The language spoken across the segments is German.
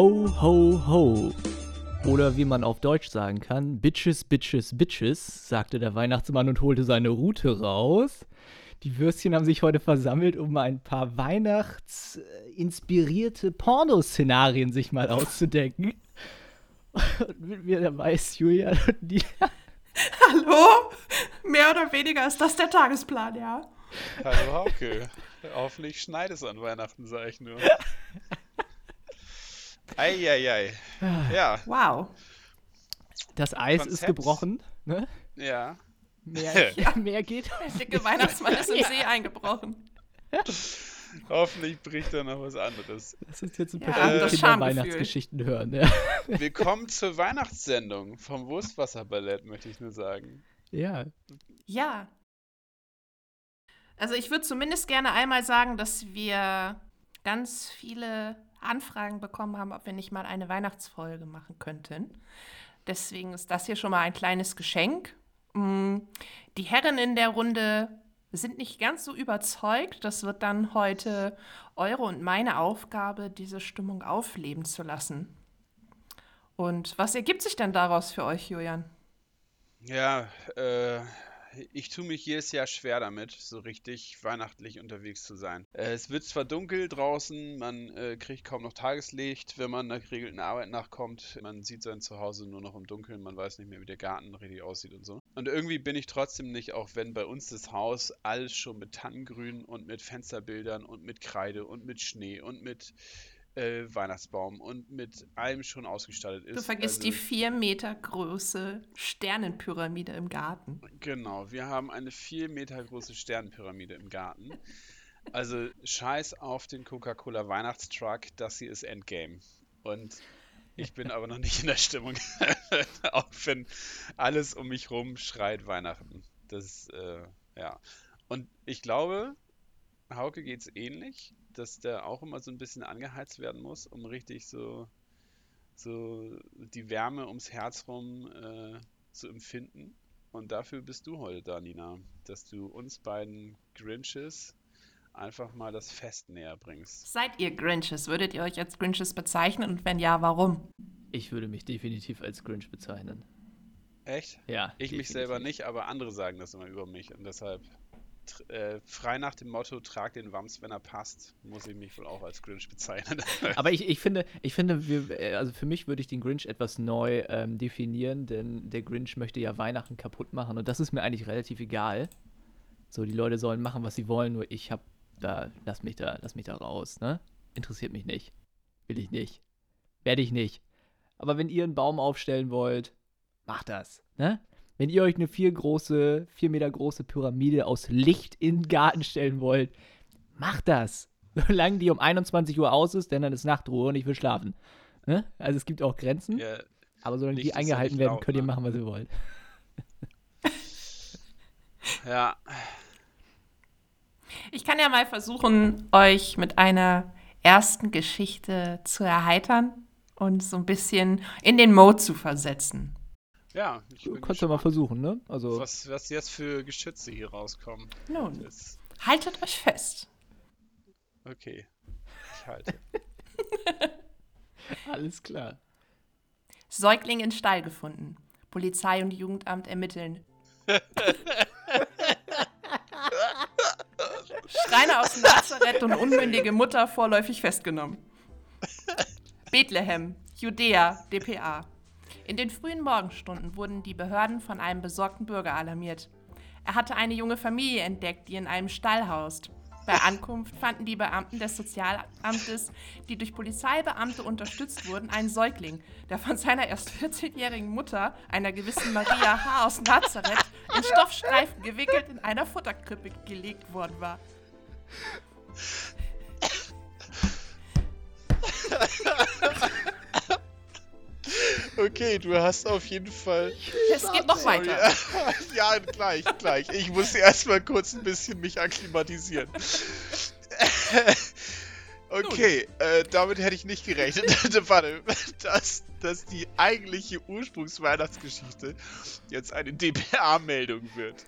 Ho, ho, ho. Oder wie man auf Deutsch sagen kann, Bitches, Bitches, Bitches, sagte der Weihnachtsmann und holte seine Rute raus. Die Würstchen haben sich heute versammelt, um ein paar weihnachtsinspirierte Pornoszenarien sich mal auszudenken. Und mit mir dabei ist Julia und die. Hallo? Mehr oder weniger ist das der Tagesplan, ja. Hallo Hauke. Hoffentlich schneit es an Weihnachten, sag ich nur. Eieiei. Ja. Wow. Das Eis Konzept. ist gebrochen, ne? Ja. Mehr, ja, mehr geht. Der dicke Weihnachtsmann ist im See eingebrochen. Hoffentlich bricht da noch was anderes. Das ist jetzt ein Ja, paar das Kinder-Weihnachtsgeschichten hören. Ja. Willkommen zur Weihnachtssendung vom Wurstwasserballett, möchte ich nur sagen. ja. Ja. Also ich würde zumindest gerne einmal sagen, dass wir ganz viele Anfragen bekommen haben, ob wir nicht mal eine Weihnachtsfolge machen könnten. Deswegen ist das hier schon mal ein kleines Geschenk. Mm, Die Herren in der Runde sind nicht ganz so überzeugt. Das wird dann heute eure und meine Aufgabe, diese Stimmung aufleben zu lassen. Und was ergibt sich denn daraus für euch, Julian? Ja, äh, ich tue mich jedes Jahr schwer damit, so richtig weihnachtlich unterwegs zu sein. Äh, es wird zwar dunkel draußen, man äh, kriegt kaum noch Tageslicht, wenn man der geregelten Arbeit nachkommt. Man sieht sein Zuhause nur noch im Dunkeln, man weiß nicht mehr, wie der Garten richtig aussieht und so. Und irgendwie bin ich trotzdem nicht, auch wenn bei uns das Haus alles schon mit Tannengrün und mit Fensterbildern und mit Kreide und mit Schnee und mit äh, Weihnachtsbaum und mit allem schon ausgestattet ist. Du vergisst Also- die vier Meter große Sternenpyramide im Garten. Genau, wir haben eine vier Meter große Sternenpyramide im Garten. Also scheiß auf den Coca-Cola Weihnachtstruck, das hier ist Endgame. Und ich bin aber noch nicht in der Stimmung, auch wenn alles um mich rum schreit Weihnachten. Das, äh, ja. Und ich glaube, Hauke geht's ähnlich, dass der auch immer so ein bisschen angeheizt werden muss, um richtig so, so die Wärme ums Herz rum äh, zu empfinden. Und dafür bist du heute da, Nina, dass du uns beiden Grinches einfach mal das Fest näher bringst. Seid ihr Grinches? Würdet ihr euch als Grinches bezeichnen und wenn ja, warum? Ich würde mich definitiv als Grinch bezeichnen. Echt? Ja. Ich mich definitiv. selber nicht, aber andere sagen das immer über mich. Und deshalb, äh, frei nach dem Motto, trag den Wams, wenn er passt, muss ich mich wohl auch als Grinch bezeichnen. Aber ich, ich finde, ich finde, wir, äh, also für mich würde ich den Grinch etwas neu ähm, definieren, denn der Grinch möchte ja Weihnachten kaputt machen und das ist mir eigentlich relativ egal. So, die Leute sollen machen, was sie wollen, nur ich hab da, lass mich da, lass mich da raus, ne? Interessiert mich nicht. Will ich nicht. Werde ich nicht. Aber wenn ihr einen Baum aufstellen wollt, macht das, ne? Wenn ihr euch eine vier große, vier Meter große Pyramide aus Licht in den Garten stellen wollt, macht das. Solange die um 21 Uhr aus ist, denn dann ist Nachtruhe und ich will schlafen. Ne? Also es gibt auch Grenzen, ja, aber solange Licht die eingehalten werden, laut, könnt ihr ne? machen, was ihr wollt. ja, Ich kann ja mal versuchen, euch mit einer ersten Geschichte zu erheitern und so ein bisschen in den Mode zu versetzen. Ja. Ich bin kannst ja mal versuchen, ne? Also, was, was jetzt für Geschütze hier rauskommen. Nun, Das, haltet euch fest. okay, ich halte. alles klar. Säugling in Stall gefunden. Polizei und Jugendamt ermitteln. Schreiner aus Nazareth und unmündige Mutter vorläufig festgenommen. Bethlehem, Judäa, dpa. In den frühen Morgenstunden wurden die Behörden von einem besorgten Bürger alarmiert. Er hatte eine junge Familie entdeckt, die in einem Stall haust. Bei Ankunft fanden die Beamten des Sozialamtes, die durch Polizeibeamte unterstützt wurden, einen Säugling, der von seiner erst 14-jährigen Mutter, einer gewissen Maria H. aus Nazareth, in Stoffstreifen gewickelt in einer Futterkrippe gelegt worden war. Okay, du hast auf jeden Fall. Es geht noch weiter. ja, gleich, gleich. Ich muss erstmal kurz ein bisschen mich akklimatisieren. okay, äh, damit hätte ich nicht gerechnet. Warte, dass, dass die eigentliche Ursprungsweihnachtsgeschichte jetzt eine DPA-Meldung wird.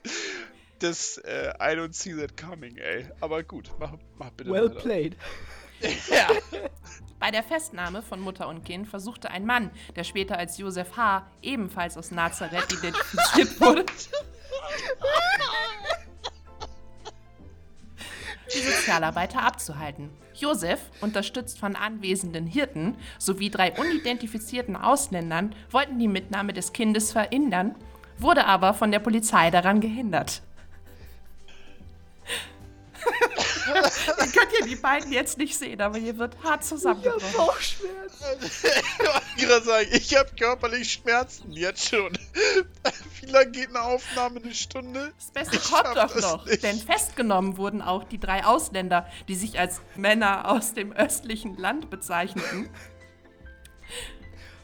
Das, äh, I don't see that coming, ey. Aber gut, mach, mach bitte Well weiter. played. Ja. Bei der Festnahme von Mutter und Kind versuchte ein Mann, der später als Josef H., ebenfalls aus Nazareth identifiziert wurde, die Sozialarbeiter abzuhalten. Josef, unterstützt von anwesenden Hirten sowie drei unidentifizierten Ausländern, wollten die Mitnahme des Kindes verhindern, wurde aber von der Polizei daran gehindert. Ihr könnt ja die beiden jetzt nicht sehen, aber hier wird hart zusammengebrochen. Bauchschmerzen. Ich wollte gerade sagen, ich habe körperlich Schmerzen jetzt schon. Wie lange geht eine Aufnahme? Eine Stunde? Das Beste Ich kommt doch noch, nicht. denn festgenommen wurden auch die drei Ausländer, die sich als Männer aus dem östlichen Land bezeichneten.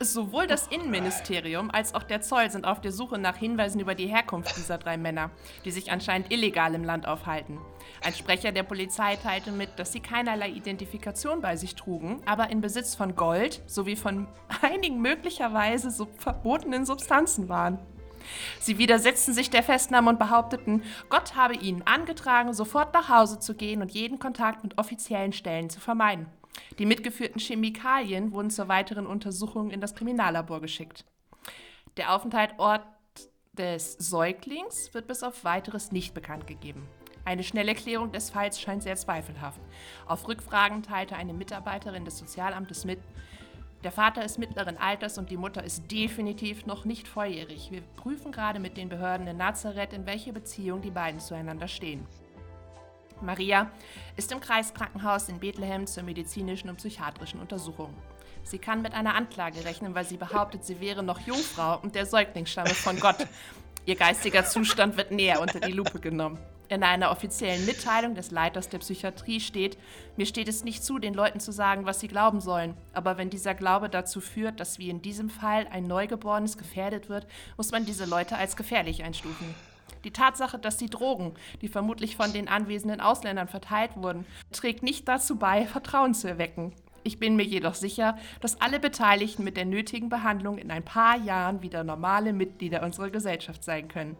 Sowohl das Innenministerium als auch der Zoll sind auf der Suche nach Hinweisen über die Herkunft dieser drei Männer, die sich anscheinend illegal im Land aufhalten. Ein Sprecher der Polizei teilte mit, dass sie keinerlei Identifikation bei sich trugen, aber in Besitz von Gold sowie von einigen möglicherweise sub verbotenen Substanzen waren. Sie widersetzten sich der Festnahme und behaupteten, Gott habe ihnen angetragen, sofort nach Hause zu gehen und jeden Kontakt mit offiziellen Stellen zu vermeiden. Die mitgeführten Chemikalien wurden zur weiteren Untersuchung in das Kriminallabor geschickt. Der Aufenthaltsort des Säuglings wird bis auf weiteres nicht bekannt gegeben. Eine Schnellerklärung des Falls scheint sehr zweifelhaft. Auf Rückfragen teilte eine Mitarbeiterin des Sozialamtes mit, der Vater ist mittleren Alters und die Mutter ist definitiv noch nicht volljährig. Wir prüfen gerade mit den Behörden in Nazareth, in welche Beziehung die beiden zueinander stehen. Maria ist im Kreiskrankenhaus in Bethlehem zur medizinischen und psychiatrischen Untersuchung. Sie kann mit einer Anklage rechnen, weil sie behauptet, sie wäre noch Jungfrau und der Säugling stamme von Gott. Ihr geistiger Zustand wird näher unter die Lupe genommen. In einer offiziellen Mitteilung des Leiters der Psychiatrie steht, mir steht es nicht zu, den Leuten zu sagen, was sie glauben sollen. Aber wenn dieser Glaube dazu führt, dass wie in diesem Fall ein Neugeborenes gefährdet wird, muss man diese Leute als gefährlich einstufen. Die Tatsache, dass die Drogen, die vermutlich von den anwesenden Ausländern verteilt wurden, trägt nicht dazu bei, Vertrauen zu erwecken. Ich bin mir jedoch sicher, dass alle Beteiligten mit der nötigen Behandlung in ein paar Jahren wieder normale Mitglieder unserer Gesellschaft sein können.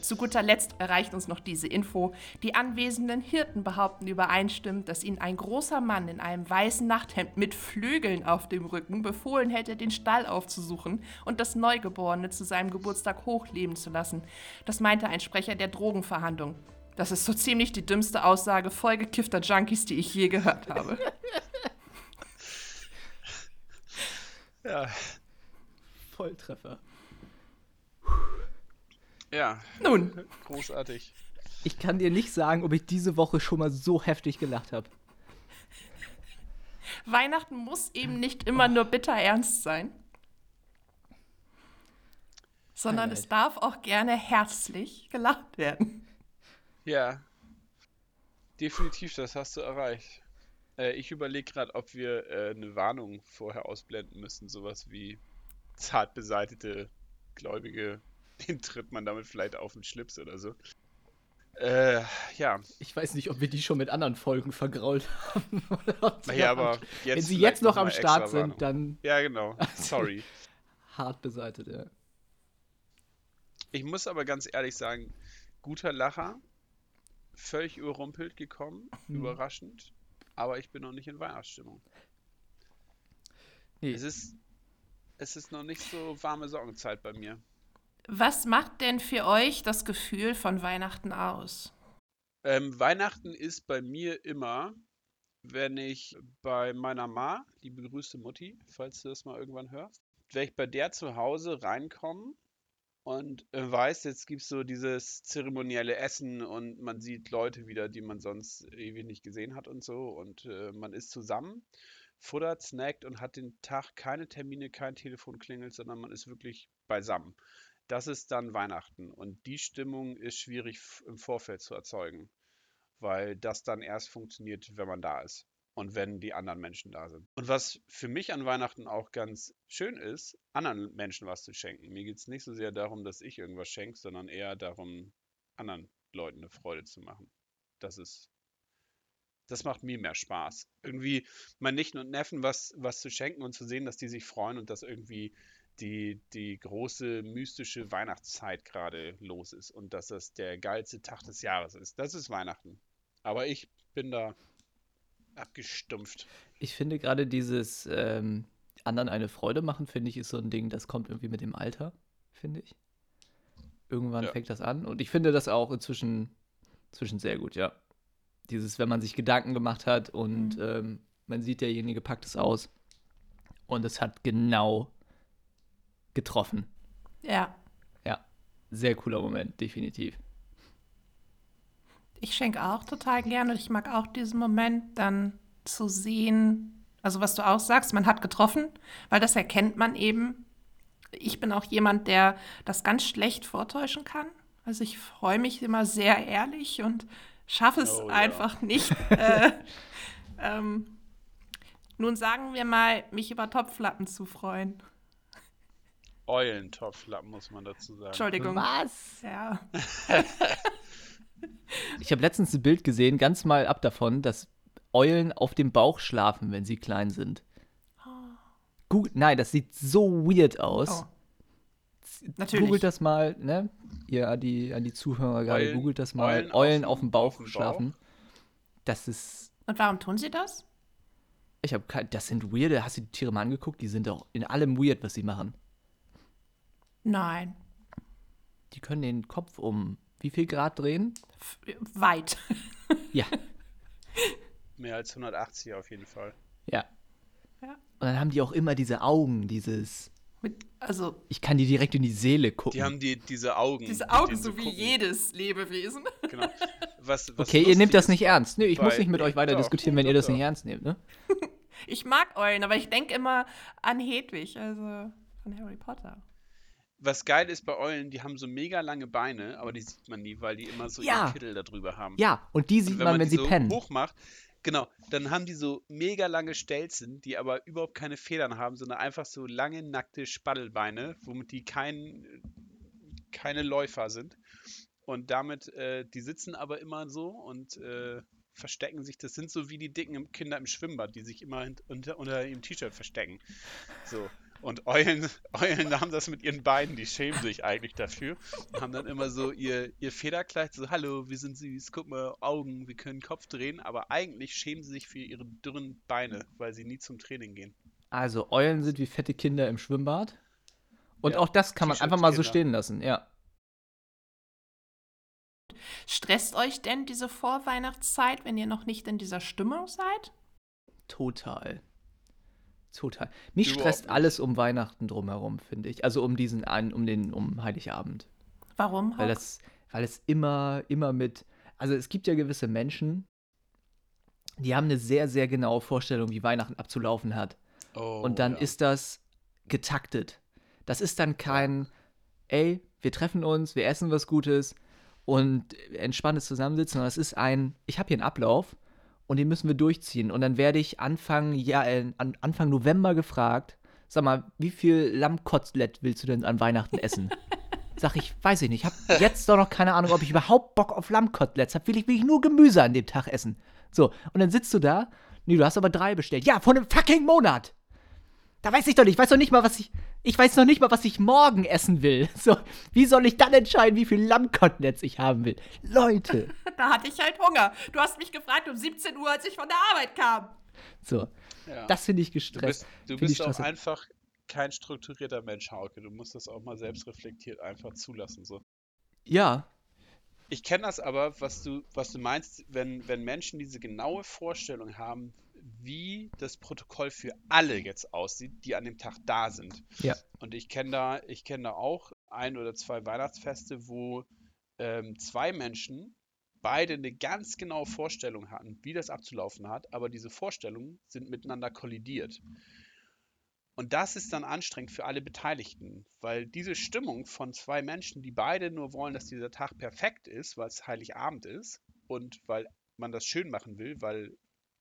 Zu guter Letzt erreicht uns noch diese Info. Die anwesenden Hirten behaupten übereinstimmend, dass ihnen ein großer Mann in einem weißen Nachthemd mit Flügeln auf dem Rücken befohlen hätte, den Stall aufzusuchen und das Neugeborene zu seinem Geburtstag hochleben zu lassen. Das meinte ein Sprecher der Drogenverhandlung. Das ist so ziemlich die dümmste Aussage vollgekiffter Junkies, die ich je gehört habe. Ja. Volltreffer. Ja, Nun, großartig. Ich kann dir nicht sagen, ob ich diese Woche schon mal so heftig gelacht habe. Weihnachten muss eben nicht immer nur bitter ernst sein, sondern Highlight. es darf auch gerne herzlich gelacht werden. Ja. Definitiv, das hast du erreicht. Äh, ich überlege gerade, ob wir äh, eine Warnung vorher ausblenden müssen. Sowas wie zart beseitete Gläubige, den tritt man damit vielleicht auf den Schlips oder so. Äh, ja. Ich weiß nicht, ob wir die schon mit anderen Folgen vergrault haben. Naja, aber jetzt Wenn sie jetzt noch noch am Start sind, Warnung. dann Ja, genau. Sorry. hart beseitigt, ja. Ich muss aber ganz ehrlich sagen, guter Lacher, völlig überrumpelt gekommen, Mhm. überraschend, aber ich bin noch nicht in Weihnachtsstimmung. Nee, Es ist, es ist noch nicht so warme Sorgenzeit bei mir. Was macht denn für euch das Gefühl von Weihnachten aus? Ähm, Weihnachten ist bei mir immer, wenn ich bei meiner Ma, die begrüßte Mutti, falls du das mal irgendwann hörst, wenn ich bei der zu Hause reinkomme und äh, weiß, jetzt gibt es so dieses zeremonielle Essen und man sieht Leute wieder, die man sonst ewig nicht gesehen hat und so und äh, man ist zusammen, futtert, snackt und hat den Tag keine Termine, kein Telefon klingelt, sondern man ist wirklich beisammen. Das ist dann Weihnachten und die Stimmung ist schwierig im Vorfeld zu erzeugen weil das dann erst funktioniert, wenn man da ist und wenn die anderen Menschen da sind. Und was für mich an Weihnachten auch ganz schön ist, anderen Menschen was zu schenken. Mir geht es nicht so sehr darum, dass ich irgendwas schenke, sondern eher darum, anderen Leuten eine Freude zu machen. Das ist, das macht mir mehr Spaß. Irgendwie meinen Nichten und Neffen was, was zu schenken und zu sehen, dass die sich freuen und dass irgendwie die, die große mystische Weihnachtszeit gerade los ist und dass das der geilste Tag des Jahres ist. Das ist Weihnachten. Aber ich bin da abgestumpft. Ich finde gerade dieses ähm, anderen eine Freude machen, finde ich, ist so ein Ding, das kommt irgendwie mit dem Alter, finde ich. Irgendwann Ja. fängt das an. Und ich finde das auch inzwischen, inzwischen sehr gut, ja. Dieses, wenn man sich Gedanken gemacht hat und Mhm. ähm, man sieht, derjenige packt es aus. Und es hat genau getroffen. Ja. Ja, sehr cooler Moment, definitiv. Ich schenke auch total gerne. Ich mag auch diesen Moment, dann zu sehen, also was du auch sagst, man hat getroffen, weil das erkennt man eben. Ich bin auch jemand, der das ganz schlecht vortäuschen kann. Also ich freue mich immer sehr ehrlich und schaffe es Oh, ja. einfach nicht. äh, ähm, nun sagen wir mal, mich über Topflappen zu freuen. Eulentopflappen, muss man dazu sagen. Entschuldigung. Was? Ja. Ich habe letztens ein Bild gesehen, ganz mal ab davon, dass Eulen auf dem Bauch schlafen, wenn sie klein sind. Google, nein, das sieht so weird aus. Oh. Natürlich. Googelt das mal, ne? Ihr an die, an die Zuhörer gerade, Eulen- googelt das mal. Eulen Eulen, auf dem- Bauch auf dem Bauch? schlafen. Das ist. Und warum tun sie das? Ich habe kein. Das sind weirde. Hast du die Tiere mal angeguckt? Die sind doch in allem weird, was sie machen. Nein. Die können den Kopf um wie viel Grad drehen? F weit. Ja, Mehr als 180 auf jeden Fall. ja. Ja. Und dann haben die auch immer diese Augen, dieses. Mit, also Ich kann die direkt in die Seele gucken. Die haben die, diese Augen. diese Augen, so wie gucken. jedes Lebewesen. Genau. Was, was okay, ihr nehmt das nicht ernst. Nö, ich muss nicht mit euch weiter doch, diskutieren, wenn doch, ihr das doch. nicht ernst nehmt, ne? Ich mag Eulen, aber ich denke immer an Hedwig, also von Harry Potter. Was geil ist bei Eulen, die haben so mega lange Beine, aber die sieht man nie, weil die immer so Ja. ihren Kittel da drüber haben. Ja, und die Und sieht man, wenn die sie so pennen. hoch macht, genau, dann haben die so mega lange Stelzen, die aber überhaupt keine Federn haben, sondern einfach so lange, nackte Spaddelbeine, womit die kein, keine Läufer sind. Und damit, äh, die sitzen aber immer so und äh, verstecken sich. Das sind so wie die dicken Kinder im Schwimmbad, die sich immer unter, unter ihrem T-Shirt verstecken. So. Und Eulen, Eulen haben das mit ihren Beinen, die schämen sich eigentlich dafür. Und haben dann immer so ihr, ihr Federkleid, so, hallo, wir sind süß, guck mal, Augen, wir können Kopf drehen, aber eigentlich schämen sie sich für ihre dürren Beine, weil sie nie zum Training gehen. Also, Eulen sind wie fette Kinder im Schwimmbad. Und Ja, auch das kann man einfach mal so stehen lassen, ja. Stresst euch denn diese Vorweihnachtszeit, wenn ihr noch nicht in dieser Stimmung seid? Total. Total. Mich Überhaupt stresst nicht. alles um Weihnachten drumherum, finde ich. Also um diesen einen, um den, um Heiligabend. Warum? Weil das, weil es immer, immer mit. Also es gibt ja gewisse Menschen, die haben eine sehr, sehr genaue Vorstellung, wie Weihnachten abzulaufen hat. Oh, Und dann ja. ist das getaktet. Das ist dann kein, ey, wir treffen uns, wir essen was Gutes und entspanntes Zusammensitzen, sondern es ist ein, ich habe hier einen Ablauf und den müssen wir durchziehen. Und dann werde ich Anfang, ja, äh, an, Anfang November gefragt, sag mal, wie viel Lammkotelett willst du denn an Weihnachten essen? Sag ich, weiß ich nicht. Ich habe jetzt doch noch keine Ahnung, ob ich überhaupt Bock auf Lammkoteletts habe. Will ich, will ich nur Gemüse an dem Tag essen. So, und dann sitzt du da. Nee, du hast aber drei bestellt. Ja, vor einem fucking Monat. Da weiß ich doch nicht. Ich weiß doch nicht mal, was ich. Ich weiß noch nicht mal, was ich morgen essen will. So, wie soll ich dann entscheiden, wie viel Lammkoteletts ich haben will? Leute. Da hatte ich halt Hunger. Du hast mich gefragt um 17 Uhr, als ich von der Arbeit kam. So, Ja. das finde ich Du gestresst. bist, du Find ich bist auch stressig. einfach kein strukturierter Mensch, Hauke. Du musst das auch mal selbst reflektiert einfach zulassen. So. Ja, Ich kenne das aber, was du, was du meinst, wenn, wenn Menschen diese genaue Vorstellung haben, wie das Protokoll für alle jetzt aussieht, die an dem Tag da sind. Ja. Und ich kenne da, ich kenne da auch ein oder zwei Weihnachtsfeste, wo ähm, zwei Menschen beide eine ganz genaue Vorstellung hatten, wie das abzulaufen hat, aber diese Vorstellungen sind miteinander kollidiert. Und das ist dann anstrengend für alle Beteiligten, weil diese Stimmung von zwei Menschen, die beide nur wollen, dass dieser Tag perfekt ist, weil es Heiligabend ist und weil man das schön machen will, weil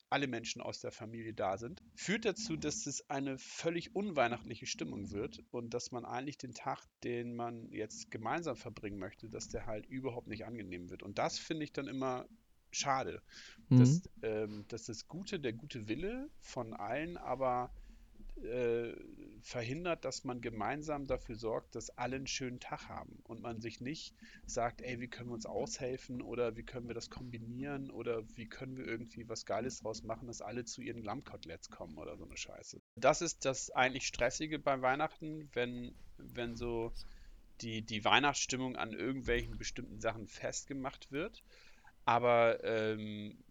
alle Menschen aus der Familie da sind, führt dazu, dass es eine völlig unweihnachtliche Stimmung wird und dass man eigentlich den Tag, den man jetzt gemeinsam verbringen möchte, dass der halt überhaupt nicht angenehm wird. Und das finde ich dann immer schade, mhm. dass, ähm, dass das Gute, der gute Wille von allen, aber äh, verhindert, dass man gemeinsam dafür sorgt, dass alle einen schönen Tag haben und man sich nicht sagt, ey, wie können wir uns aushelfen oder wie können wir das kombinieren oder wie können wir irgendwie was Geiles draus machen, dass alle zu ihren Lammkoteletts kommen oder so eine Scheiße. Das ist das eigentlich Stressige bei Weihnachten, wenn, wenn so die, die Weihnachtsstimmung an irgendwelchen bestimmten Sachen festgemacht wird. Aber ähm,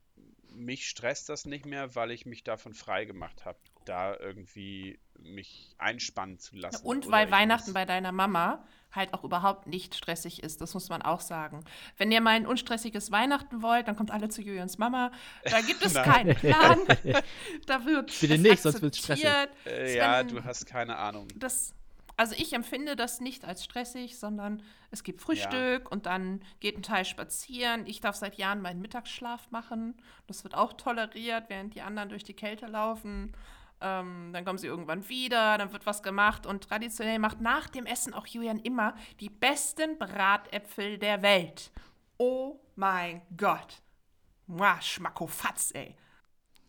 mich stresst das nicht mehr, weil ich mich davon frei gemacht habe, da irgendwie mich einspannen zu lassen. Und weil Weihnachten bei deiner Mama halt auch überhaupt nicht stressig ist, das muss man auch sagen. Wenn ihr mal ein unstressiges Weihnachten wollt, dann kommt alle zu Julians Mama. Da gibt es keinen Plan. da wird Bitte nicht, sonst wird es stressig. Äh, ja, du hast keine Ahnung. Das also ich empfinde das nicht als stressig, sondern es gibt Frühstück ja. und dann geht ein Teil spazieren. Ich darf seit Jahren meinen Mittagsschlaf machen. Das wird auch toleriert, während die anderen durch die Kälte laufen. Ähm, dann kommen sie irgendwann wieder, dann wird was gemacht und traditionell macht nach dem Essen auch Julian immer die besten Bratäpfel der Welt. Oh mein Gott. Mua, Schmackofatz, ey.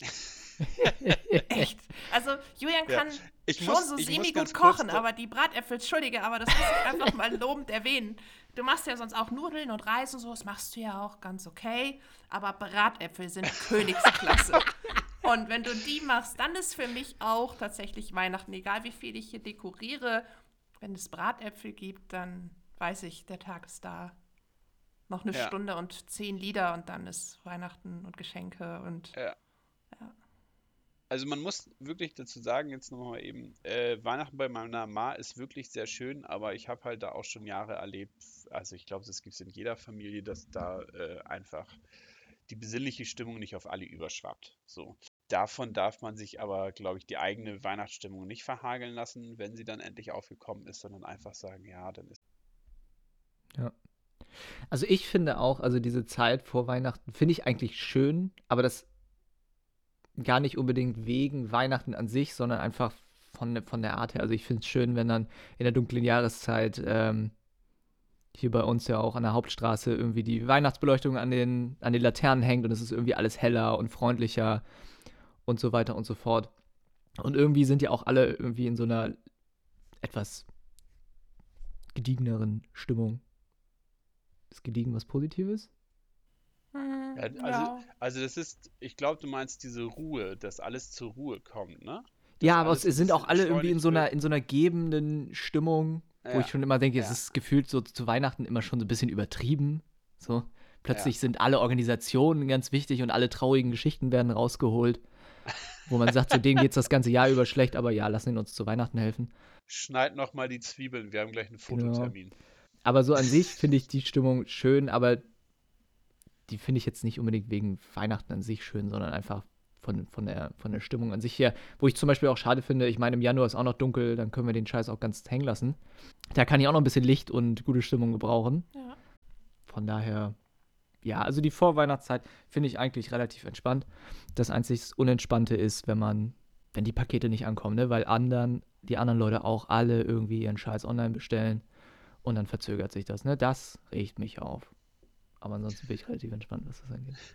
Echt. Also Julian kann ja. schon muss, so semi-gut kochen, aber die Bratäpfel, entschuldige, aber das muss ich einfach mal lobend erwähnen. Du machst ja sonst auch Nudeln und Reis und so, das machst du ja auch ganz okay, aber Bratäpfel sind Königsklasse. Und wenn du die machst, dann ist für mich auch tatsächlich Weihnachten, egal wie viel ich hier dekoriere, wenn es Bratäpfel gibt, dann weiß ich, der Tag ist da. Noch eine ja. Stunde und zehn Lieder und dann ist Weihnachten und Geschenke und ja. ja also man muss wirklich dazu sagen, jetzt nochmal eben, äh, Weihnachten bei meiner Ma ist wirklich sehr schön, aber ich habe halt da auch schon Jahre erlebt, also ich glaube, das gibt es in jeder Familie, dass da äh, einfach die besinnliche Stimmung nicht auf alle überschwappt. So. Davon darf man sich aber, glaube ich, die eigene Weihnachtsstimmung nicht verhageln lassen, wenn sie dann endlich aufgekommen ist, sondern einfach sagen, ja, dann ist. Ja. Also ich finde auch, also diese Zeit vor Weihnachten finde ich eigentlich schön, aber das gar nicht unbedingt wegen Weihnachten an sich, sondern einfach von, von der Art her. Also ich finde es schön, wenn dann in der dunklen Jahreszeit ähm, hier bei uns ja auch an der Hauptstraße irgendwie die Weihnachtsbeleuchtung an den, an den Laternen hängt und es ist irgendwie alles heller und freundlicher und so weiter und so fort. Und irgendwie sind ja auch alle irgendwie in so einer etwas gediegeneren Stimmung. Ist gediegen was Positives? Ja, also, ja. also das ist, ich glaube, du meinst diese Ruhe, dass alles zur Ruhe kommt, ne? Dass ja, aber es sind auch alle irgendwie in so einer, in so einer gebenden Stimmung, ja. wo ich schon immer denke, ja. es ist gefühlt so zu Weihnachten immer schon so ein bisschen übertrieben. So. Plötzlich sind alle Organisationen ganz wichtig und alle traurigen Geschichten werden rausgeholt. Wo man sagt, zu denen geht es das ganze Jahr über schlecht, aber ja, lassen ihn uns zu Weihnachten helfen. Schneid noch mal die Zwiebeln, wir haben gleich einen genau. Fototermin. Genau. Aber so an sich finde ich die Stimmung schön, aber die finde ich jetzt nicht unbedingt wegen Weihnachten an sich schön, sondern einfach von, von, der, von der Stimmung an sich her. Wo ich zum Beispiel auch schade finde, ich meine, im Januar ist auch noch dunkel, dann können wir den Scheiß auch ganz hängen lassen. Da kann ich auch noch ein bisschen Licht und gute Stimmung gebrauchen. Ja. Von daher, ja, also die Vorweihnachtszeit finde ich eigentlich relativ entspannt. Das einzig Unentspannte ist, wenn man, wenn die Pakete nicht ankommen, ne? weil anderen, die anderen Leute auch alle irgendwie ihren Scheiß online bestellen und dann verzögert sich das. Ne? Das regt mich auf. Aber ansonsten bin ich relativ entspannt, was das angeht.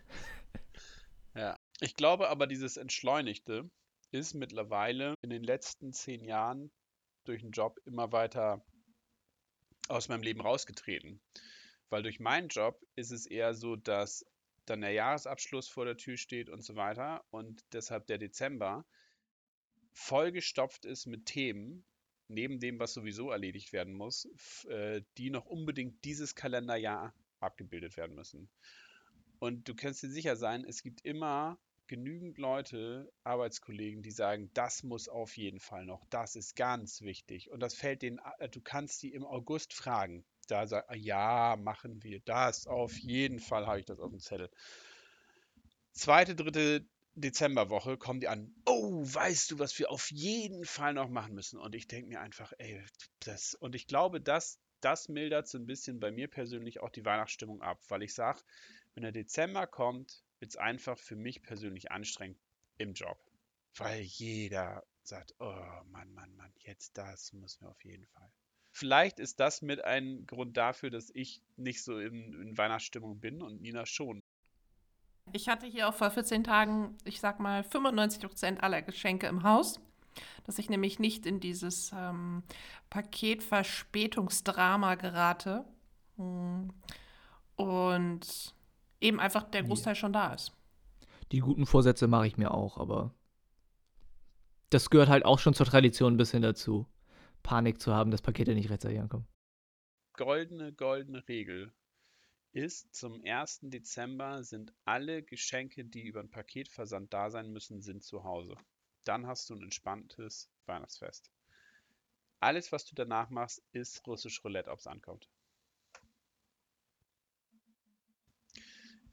Ja, ich glaube aber, dieses Entschleunigte ist mittlerweile in den letzten zehn Jahren durch den Job immer weiter aus meinem Leben rausgetreten. Weil durch meinen Job ist es eher so, dass dann der Jahresabschluss vor der Tür steht und so weiter und deshalb der Dezember vollgestopft ist mit Themen, neben dem, was sowieso erledigt werden muss, äh, die noch unbedingt dieses Kalenderjahr abgebildet werden müssen. Und du kannst dir sicher sein, es gibt immer genügend Leute, Arbeitskollegen, die sagen, das muss auf jeden Fall noch, das ist ganz wichtig. Und das fällt denen, äh, du kannst die im August fragen. Da sagt, ja, machen wir das, auf jeden Fall habe ich das auf dem Zettel. Zweite, dritte Dezemberwoche kommen die an, oh, weißt du, was wir auf jeden Fall noch machen müssen? Und ich denke mir einfach, ey, das, und ich glaube, das das mildert so ein bisschen bei mir persönlich auch die Weihnachtsstimmung ab, weil ich sage, wenn der Dezember kommt, wird es einfach für mich persönlich anstrengend im Job. Weil jeder sagt, oh Mann, Mann, Mann, jetzt das müssen wir auf jeden Fall. Vielleicht ist das mit ein Grund dafür, dass ich nicht so in, in Weihnachtsstimmung bin und Nina schon. Ich hatte hier auch vor 14 Tagen, ich sag mal, 95% aller Geschenke im Haus. Dass ich nämlich nicht in dieses ähm, Paketverspätungsdrama gerate. Mm. Und eben einfach der Großteil schon da ist. Die guten Vorsätze mache ich mir auch, aber das gehört halt auch schon zur Tradition ein bisschen dazu. Panik zu haben, dass Pakete nicht rechtzeitig ankommen. Goldene, goldene Regel ist, zum 1. Dezember sind alle Geschenke, die über ein Paketversand da sein müssen, sind zu Hause. Dann hast du ein entspanntes Weihnachtsfest. Alles, was du danach machst, ist russisch Roulette, ob es ankommt.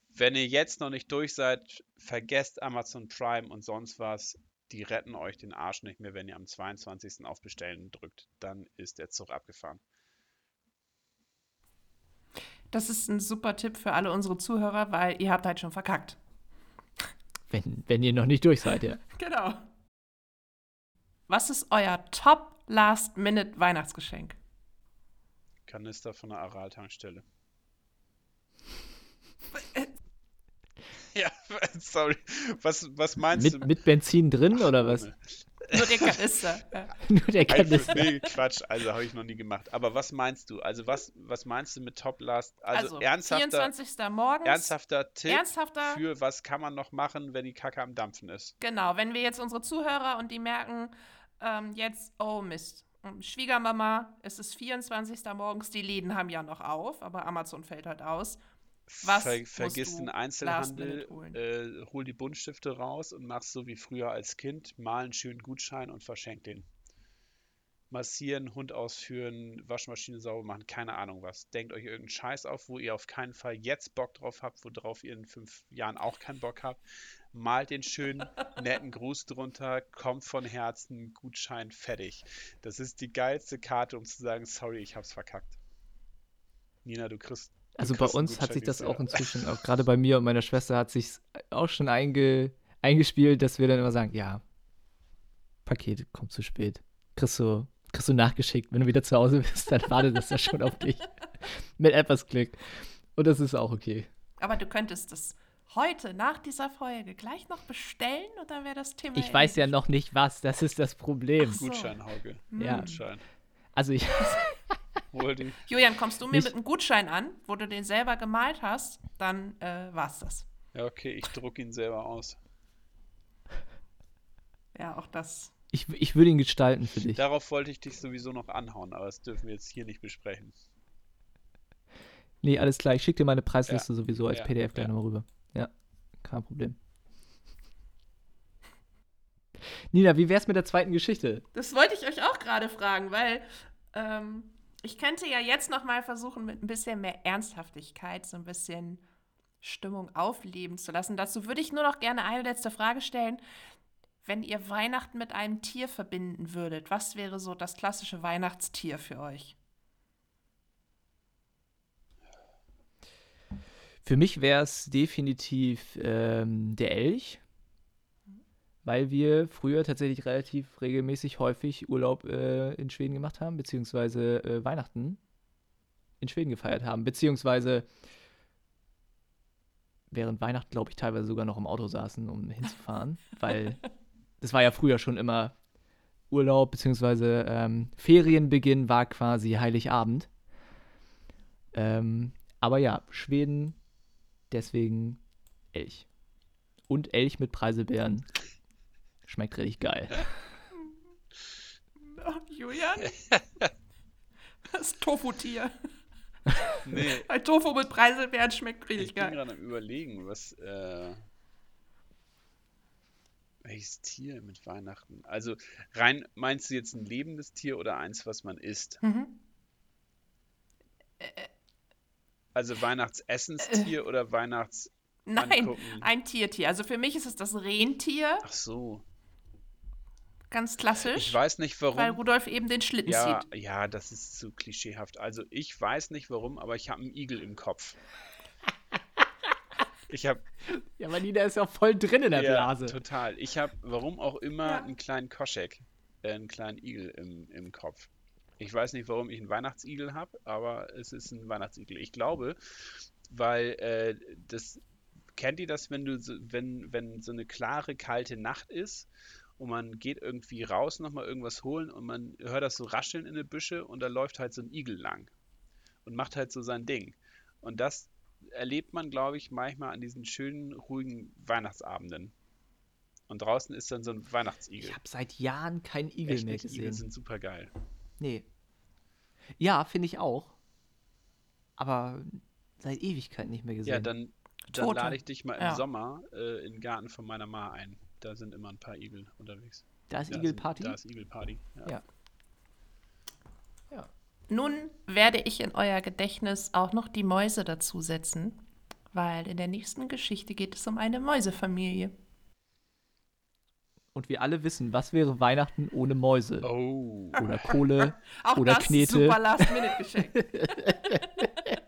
Wenn ihr jetzt noch nicht durch seid, vergesst Amazon Prime und sonst was. Die retten euch den Arsch nicht mehr, wenn ihr am 22. auf Bestellen drückt. Dann ist der Zug abgefahren. Das ist ein super Tipp für alle unsere Zuhörer, weil ihr habt halt schon verkackt. Wenn, wenn ihr noch nicht durch seid, ja. genau. Was ist euer Top Last-Minute Weihnachtsgeschenk? Kanister von der Aral-Tankstelle. Ja, sorry. Was, was meinst mit, du? Mit Benzin drin oder was? Nur der Kanister. Nur der Kanister. Kanister. Nee, Quatsch, also habe ich noch nie gemacht. Aber was meinst du? Also was, was meinst du mit Top Last? Also, Also, ernsthafter, 24. morgens. ernsthafter Tipp Ernsthafter. für was kann man noch machen, wenn die Kacke am Dampfen ist? Genau, wenn wir jetzt unsere Zuhörer und die merken, ähm, jetzt, oh Mist. ähm, Schwiegermama, es ist 24. morgens, die Läden haben ja noch auf, aber Amazon fällt halt aus. Was Ver vergiss den Einzelhandel, äh, hol die Buntstifte raus und mach's so wie früher als Kind, mal einen schönen Gutschein und verschenk den. Massieren, Hund ausführen, Waschmaschine sauber machen, keine Ahnung was. Denkt euch irgendeinen Scheiß auf, wo ihr auf keinen Fall jetzt Bock drauf habt, worauf ihr in fünf Jahren auch keinen Bock habt. Malt den schönen, netten Gruß drunter, kommt von Herzen, Gutschein, fertig. Das ist die geilste Karte, um zu sagen, sorry, ich hab's verkackt. Nina, du kriegst Also bei uns hat sich das auch inzwischen, auch gerade bei mir und meiner Schwester hat sich auch schon einge, eingespielt, dass wir dann immer sagen, ja, Paket kommt zu spät. Kriegst du, kriegst du nachgeschickt. Wenn du wieder zu Hause bist, dann wartet das ja schon auf dich. Mit etwas Glück. Und das ist auch okay. Aber du könntest es heute nach dieser Folge gleich noch bestellen und dann wäre das Thema. Ich weiß ja noch nicht was, das ist das Problem. So. Gutschein, Hauke. Ja. Gutschein. Also ich, Hol die. Julian, kommst du mir Nicht- mit einem Gutschein an, wo du den selber gemalt hast, dann äh, war's das. Ja, okay, ich druck ihn selber aus. Ja, auch das. ich, ich würde ihn gestalten für dich. Darauf wollte ich dich sowieso noch anhauen, aber das dürfen wir jetzt hier nicht besprechen. Nee, alles klar. Ich schicke dir meine Preisliste sowieso als Ja, PDF gleich ja. nochmal rüber. Ja, kein Problem. Nina, wie wär's mit der zweiten Geschichte? Das wollte ich euch auch gerade fragen, weil ähm, ich könnte ja jetzt noch mal versuchen, mit ein bisschen mehr Ernsthaftigkeit so ein bisschen Stimmung aufleben zu lassen. Dazu würde ich nur noch gerne eine letzte Frage stellen. Wenn ihr Weihnachten mit einem Tier verbinden würdet, was wäre so das klassische Weihnachtstier für euch? Für mich wäre es definitiv ähm, der Elch, weil wir früher tatsächlich relativ regelmäßig häufig Urlaub äh, in Schweden gemacht haben, beziehungsweise äh, Weihnachten in Schweden gefeiert haben, beziehungsweise während Weihnachten, glaube ich, teilweise sogar noch im Auto saßen, um hinzufahren, weil das war ja früher schon immer Urlaub, beziehungsweise ähm, Ferienbeginn war quasi Heiligabend. Ähm, aber ja, Schweden, deswegen Elch. Und Elch mit Preiselbeeren. Schmeckt richtig geil. Julian? Das Tofu-Tier. Nee, Ein Tofu mit Preiselbeeren schmeckt richtig ich bin geil. gerade am überlegen, was, äh, welches Tier mit Weihnachten? Also rein, meinst du jetzt ein lebendes Tier oder eins, was man isst? Mhm. Also Weihnachtsessenstier oder Weihnachts... Nein, Angucken. ein Tiertier. Also für mich ist es das Rentier, Ach so. Ganz klassisch, Ich weiß nicht warum. weil Rudolf eben den Schlitten Ja, zieht. ja, das ist zu klischeehaft. Also ich weiß nicht warum, aber ich habe einen Igel im Kopf. Ich habe Ja, aber Nina ist ja auch voll drin in der ja, Blase. total. Ich habe, warum auch immer, Ja. einen kleinen Koschek, äh, einen kleinen Igel im, im Kopf. Ich weiß nicht, warum ich einen Weihnachtsigel habe, aber es ist ein Weihnachtsigel. Ich glaube, weil äh, das kennt ihr das, wenn du so, wenn wenn so eine klare kalte Nacht ist und man geht irgendwie raus, nochmal irgendwas holen und man hört das so rascheln in den Büsche und da läuft halt so ein Igel lang und macht halt so sein Ding. Und das erlebt man, glaube ich, manchmal an diesen schönen, ruhigen Weihnachtsabenden. Und draußen ist dann so ein Weihnachtsigel. Ich habe seit Jahren keinen Igel Echt mehr nicht? Igel gesehen. sind super geil. Nee. Ja, finde ich auch. Aber seit Ewigkeit nicht mehr gesehen. Ja, dann, dann lade ich dich mal im Ja. Sommer äh, in den Garten von meiner Ma ein. Da sind immer ein paar Igel unterwegs. da ist Igelparty. Da ist Igelparty. Ja. Ja. Ja. Nun werde ich in euer Gedächtnis auch noch die Mäuse dazusetzen, weil in der nächsten Geschichte geht es um eine Mäusefamilie. Und wir alle wissen, was wäre Weihnachten ohne Mäuse? Oh. Oder Kohle Auch oder das Knete. super Last-Minute-Geschenk.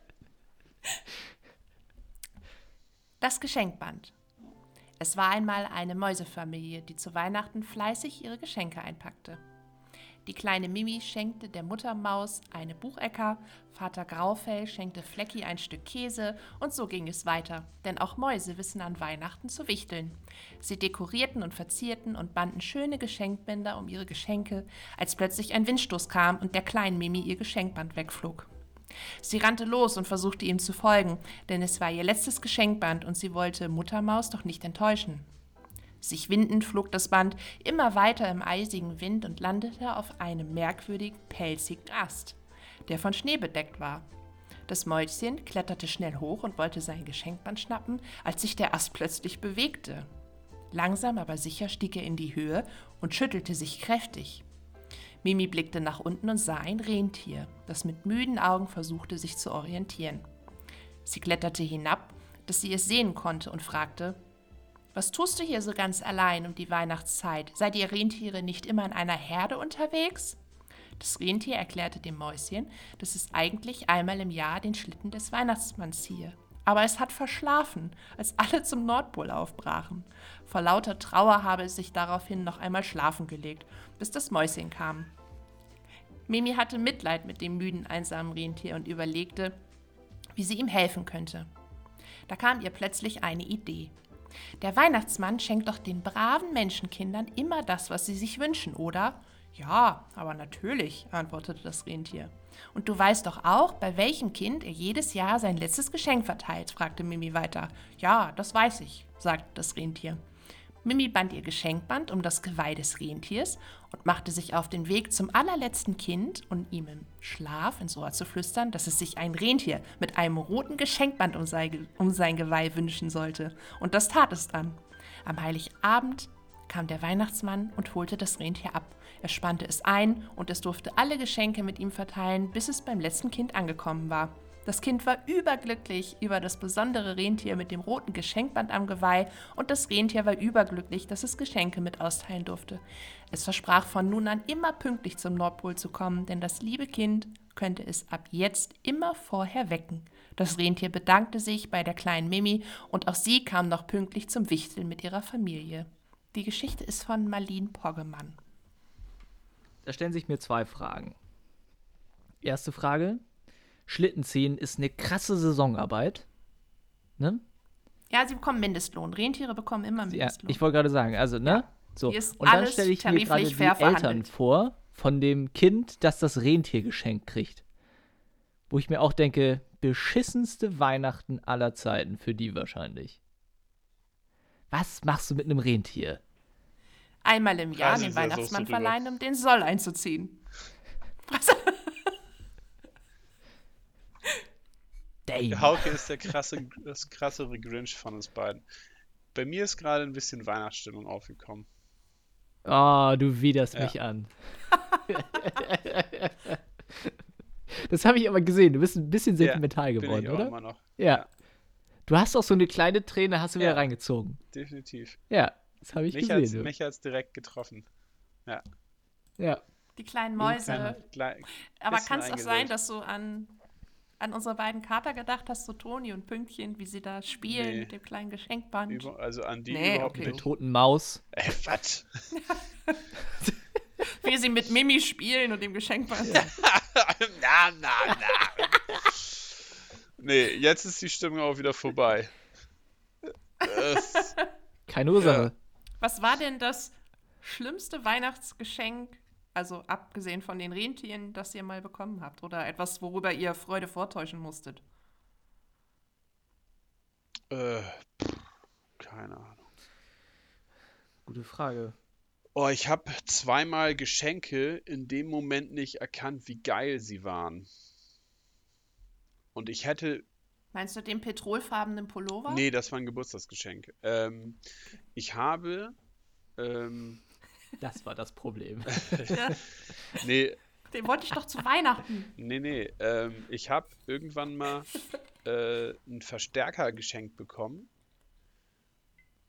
das Geschenkband. Es war einmal eine Mäusefamilie, die zu Weihnachten fleißig ihre Geschenke einpackte. Die kleine Mimi schenkte der Muttermaus eine Buchecker, Vater Graufell schenkte Flecki ein Stück Käse und so ging es weiter, denn auch Mäuse wissen an Weihnachten zu wichteln. Sie dekorierten und verzierten und banden schöne Geschenkbänder um ihre Geschenke, als plötzlich ein Windstoß kam und der kleinen Mimi ihr Geschenkband wegflog. Sie rannte los und versuchte ihm zu folgen, denn es war ihr letztes Geschenkband und sie wollte Muttermaus doch nicht enttäuschen. Sich windend flog das Band immer weiter im eisigen Wind und landete auf einem merkwürdigen, pelzigen Ast, der von Schnee bedeckt war. Das Mäuschen kletterte schnell hoch und wollte sein Geschenkband schnappen, als sich der Ast plötzlich bewegte. Langsam aber sicher stieg er in die Höhe und schüttelte sich kräftig. Mimi blickte nach unten und sah ein Rentier, das mit müden Augen versuchte, sich zu orientieren. Sie kletterte hinab, dass sie es sehen konnte und fragte, was tust du hier so ganz allein um die Weihnachtszeit? Seid ihr Rentiere nicht immer in einer Herde unterwegs? Das Rentier erklärte dem Mäuschen, dass es eigentlich einmal im Jahr den Schlitten des Weihnachtsmanns ziehe. Aber es hat verschlafen, als alle zum Nordpol aufbrachen. Vor lauter Trauer habe es sich daraufhin noch einmal schlafen gelegt, bis das Mäuschen kam. Mimi hatte Mitleid mit dem müden, einsamen Rentier und überlegte, wie sie ihm helfen könnte. Da kam ihr plötzlich eine Idee. Der Weihnachtsmann schenkt doch den braven Menschenkindern immer das, was sie sich wünschen, oder? Ja, aber natürlich, antwortete das Rentier. Und du weißt doch auch, bei welchem Kind er jedes Jahr sein letztes Geschenk verteilt, fragte Mimi weiter. Ja, das weiß ich, sagte das Rentier. Mimi band ihr Geschenkband um das Geweih des Rentiers und machte sich auf den Weg zum allerletzten Kind und ihm im Schlaf ins Ohr zu flüstern, dass es sich ein Rentier mit einem roten Geschenkband um sein, um sein Geweih wünschen sollte. Und das tat es dann. Am Heiligabend kam der Weihnachtsmann und holte das Rentier ab. Er spannte es ein und es durfte alle Geschenke mit ihm verteilen, bis es beim letzten Kind angekommen war. Das Kind war überglücklich über das besondere Rentier mit dem roten Geschenkband am Geweih und das Rentier war überglücklich, dass es Geschenke mit austeilen durfte. Es versprach von nun an immer pünktlich zum Nordpol zu kommen, denn das liebe Kind könnte es ab jetzt immer vorher wecken. Das Rentier bedankte sich bei der kleinen Mimi und auch sie kam noch pünktlich zum Wichteln mit ihrer Familie. Die Geschichte ist von Marlene Poggemann. Da stellen sich mir zwei Fragen. Erste Frage: Schlittenziehen ist eine krasse Saisonarbeit. Ne? Ja, sie bekommen Mindestlohn. Rentiere bekommen immer Ja, Mindestlohn. ich wollte gerade sagen, also, ne? So. Hier ist Und dann stelle ich mir gerade die Eltern vor von dem Kind, das das Rentier geschenkt kriegt. Wo ich mir auch denke, beschissenste Weihnachten aller Zeiten für die wahrscheinlich. Was machst du mit einem Rentier? Einmal im Jahr Preise den Weihnachtsmann verleihen, um den Soll einzuziehen. Was? Damn. Hauke ist der krasse, das krassere Grinch von uns beiden. Bei mir ist gerade ein bisschen Weihnachtsstimmung aufgekommen. Oh, du widerst Ja. mich an. das habe ich aber gesehen. Du bist ein bisschen sentimental Bin geworden, ich auch oder? immer noch. Ja. Du hast auch so eine kleine Träne, hast du wieder Ja. reingezogen. Definitiv. Ja, das habe ich Mich gesehen. du. mich hat's direkt getroffen. Ja. Die kleinen Mäuse. Klei- Aber kann es auch sein, dass du an, an unsere beiden Kater gedacht hast, so Toni und Pünktchen, wie sie da spielen Nee. mit dem kleinen Geschenkband? Über, also an die Nee, überhaupt okay. Mit nicht. toten Maus. Ey, was? Wie sie mit Mimi spielen und dem Geschenkband. na, na, na. nee, jetzt ist die Stimmung auch wieder vorbei. Das, Keine Ursache. Was war denn das schlimmste Weihnachtsgeschenk, also abgesehen von den Rentieren, das ihr mal bekommen habt? Oder etwas, worüber ihr Freude vortäuschen musstet? Äh, pff, keine Ahnung. Gute Frage. Oh, ich habe zweimal Geschenke in dem Moment nicht erkannt, wie geil sie waren. Und ich hätte. Meinst du den petrolfarbenen Pullover? Nee, das war ein Geburtstagsgeschenk. Ähm, ich habe. Ähm, Das war das Problem. Nee, den wollte ich doch zu Weihnachten. nee, nee. Ähm, ich habe irgendwann mal äh, einen Verstärker geschenkt bekommen.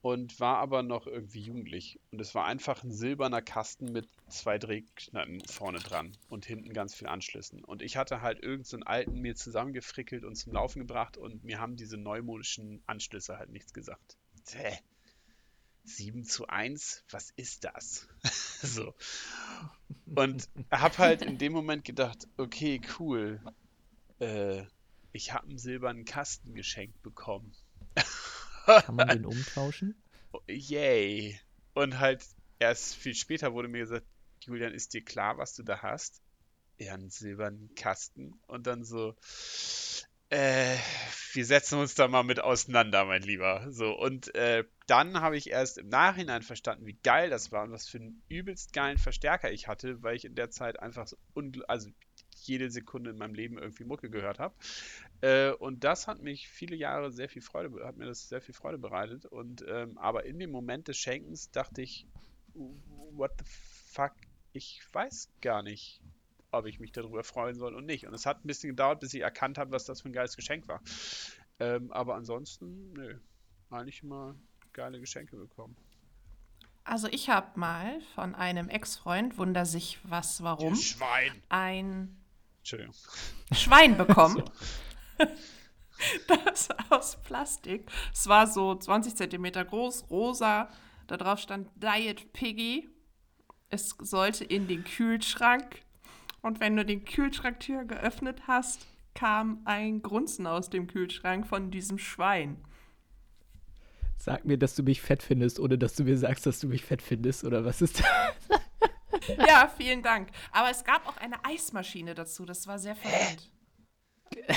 Und war aber noch irgendwie jugendlich. Und es war einfach ein silberner Kasten mit zwei Drehknappen vorne dran und hinten ganz viel Anschlüssen. Und ich hatte halt irgendeinen so alten mir zusammengefrickelt und zum Laufen gebracht und mir haben diese neumodischen Anschlüsse halt nichts gesagt. Hä? 7 zu 1? Was ist das? so. Und hab halt in dem Moment gedacht, okay, cool. Äh, ich habe einen silbernen Kasten geschenkt bekommen. Kann man den umtauschen? Yay. Und halt erst viel später wurde mir gesagt, Julian, ist dir klar, was du da hast? Ja, einen silbernen Kasten. Und dann so, äh, wir setzen uns da mal mit auseinander, mein Lieber. So, und äh, dann habe ich erst im Nachhinein verstanden, wie geil das war und was für einen übelst geilen Verstärker ich hatte, weil ich in der Zeit einfach so also jede Sekunde in meinem Leben irgendwie Mucke gehört habe. Äh, und das hat mich viele Jahre sehr viel Freude, hat mir das sehr viel Freude bereitet. Und ähm, aber in dem Moment des Schenkens dachte ich, what the fuck, ich weiß gar nicht, ob ich mich darüber freuen soll und nicht. Und es hat ein bisschen gedauert, bis ich erkannt habe, was das für ein geiles Geschenk war. Ähm, aber ansonsten, nö, eigentlich immer geile Geschenke bekommen. Also ich habe mal von einem Ex-Freund, wunder sich was, warum, Schwein. ein Entschuldigung. Schwein bekommen. Das aus Plastik. Es war so 20 Zentimeter groß, rosa. Da drauf stand Diet Piggy. Es sollte in den Kühlschrank. Und wenn du die Kühlschranktür geöffnet hast, kam ein Grunzen aus dem Kühlschrank von diesem Schwein. Sag mir, dass du mich fett findest, ohne dass du mir sagst, dass du mich fett findest, oder was ist das? Ja, vielen Dank. Aber es gab auch eine Eismaschine dazu. Das war sehr verwirrend.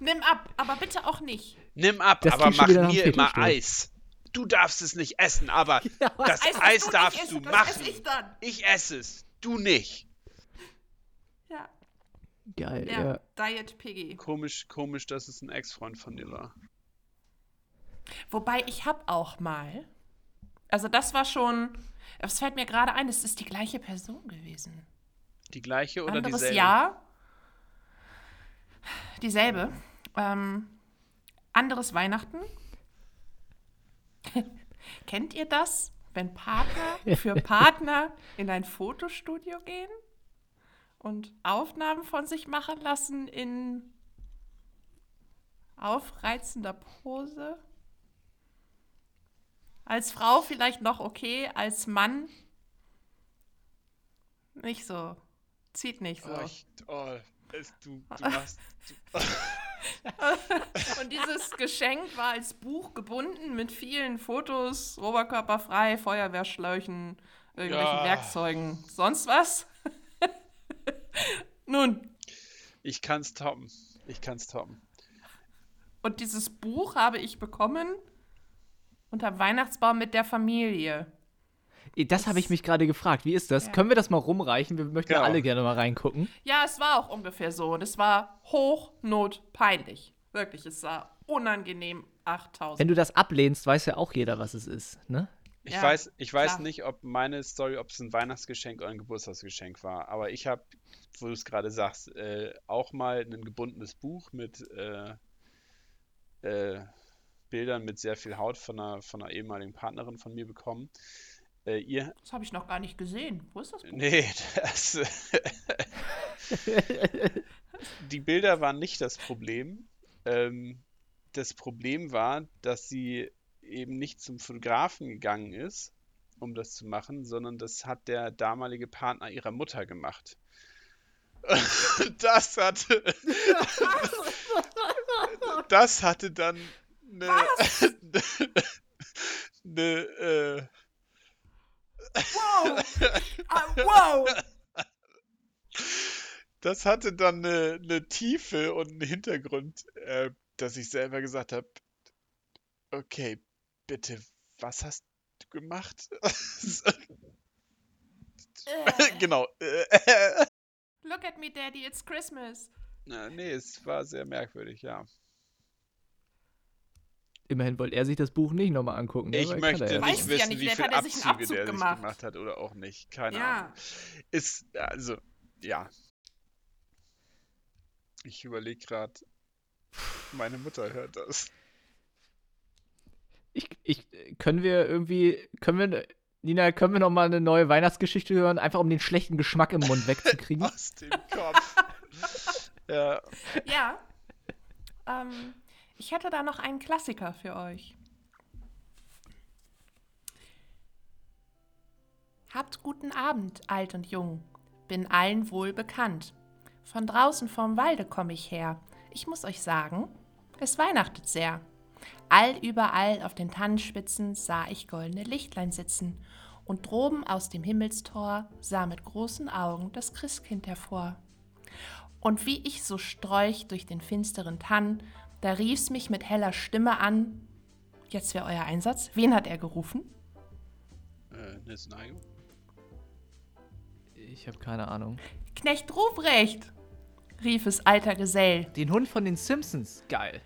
Nimm ab, aber bitte auch nicht. Nimm ab, Das aber mach mir immer Fetischstoff. Eis. Du darfst es nicht essen, aber das Eis, Eis du darfst nicht du machen. esse ich dann. Ich esse es, du nicht. Ja, Geil, ja, ja. Diet Piggy. Komisch, komisch, dass es ein Ex-Freund von dir war. Wobei ich habe auch mal, also das war schon, es fällt mir gerade ein, es ist die gleiche Person gewesen. Die gleiche oder Anderes dieselbe? Jahr, dieselbe, ähm, anderes Weihnachten. Kennt ihr das, wenn Partner für Partner in ein Fotostudio gehen und Aufnahmen von sich machen lassen in aufreizender Pose? Als Frau vielleicht noch okay, als Mann nicht so. Zieht nicht so. Oh, ich, oh, es, du, du machst. Du, Und dieses Geschenk war als Buch gebunden mit vielen Fotos, oberkörperfrei, Feuerwehrschläuchen, irgendwelchen Ja. Werkzeugen. Sonst was? Nun, ich kann's toppen. Ich kann's toppen. und dieses Buch habe ich bekommen unter Weihnachtsbaum mit der Familie. Das habe ich mich gerade gefragt. Wie ist das? Ja. Können wir das mal rumreichen? Wir möchten ja Genau. alle gerne mal reingucken. Ja, es war auch ungefähr so. Und es war hochnotpeinlich. Wirklich, es war unangenehm 8000. Wenn du das ablehnst, weiß ja auch jeder, was es ist, ne? Ich Ja, weiß, ich weiß klar. nicht, ob meine Story, ob es ein Weihnachtsgeschenk oder ein Geburtstagsgeschenk war, aber ich habe, wo du es gerade sagst, äh, auch mal ein gebundenes Buch mit äh, äh, Bildern mit sehr viel Haut von einer, von einer ehemaligen Partnerin von mir bekommen. Äh, ihr, Das habe ich noch gar nicht gesehen. Wo ist das Buch? nee, das, die Bilder waren nicht das Problem. Ähm, das Problem war, dass sie eben nicht zum Fotografen gegangen ist, um das zu machen, sondern das hat der damalige Partner ihrer Mutter gemacht. Das hatte, das hatte dann eine, eine, äh, Wow! Ah, wow! Das hatte dann eine, eine Tiefe und einen Hintergrund, äh, dass ich selber gesagt habe, okay, bitte, was hast du gemacht? Äh. genau. Look at me, Daddy, it's Christmas. Na, nee, es war sehr merkwürdig, ja. Immerhin wollte er sich das Buch nicht nochmal angucken. ne? Ich möchte ja nicht ja wissen, nicht, wie viel hat er Abzüge Abzug der sich gemacht. gemacht hat oder auch nicht. Keine Ja. Ahnung. Ist, also, ja. Ich überlege gerade, meine Mutter hört das. Ich, ich, können wir irgendwie, können wir, Nina, können wir noch mal eine neue Weihnachtsgeschichte hören, einfach um den schlechten Geschmack im Mund wegzukriegen? Aus dem Kopf. ja. Ja. Ähm, ich hätte da noch einen Klassiker für euch. Habt guten Abend, alt und jung. Bin allen wohl bekannt. Von draußen vom Walde komme ich her. Ich muss euch sagen, es weihnachtet sehr. All überall auf den Tannenspitzen sah ich goldene Lichtlein sitzen, und droben aus dem Himmelstor sah mit großen Augen das Christkind hervor. Und wie ich so streuch durch den finsteren Tann, da rief's mich mit heller Stimme an. Jetzt wäre euer Einsatz. Wen hat er gerufen? Äh, Nils Neigung. Ich habe keine Ahnung. Knecht Ruprecht, rief es alter Gesell. Den Hund von den Simpsons. Geil.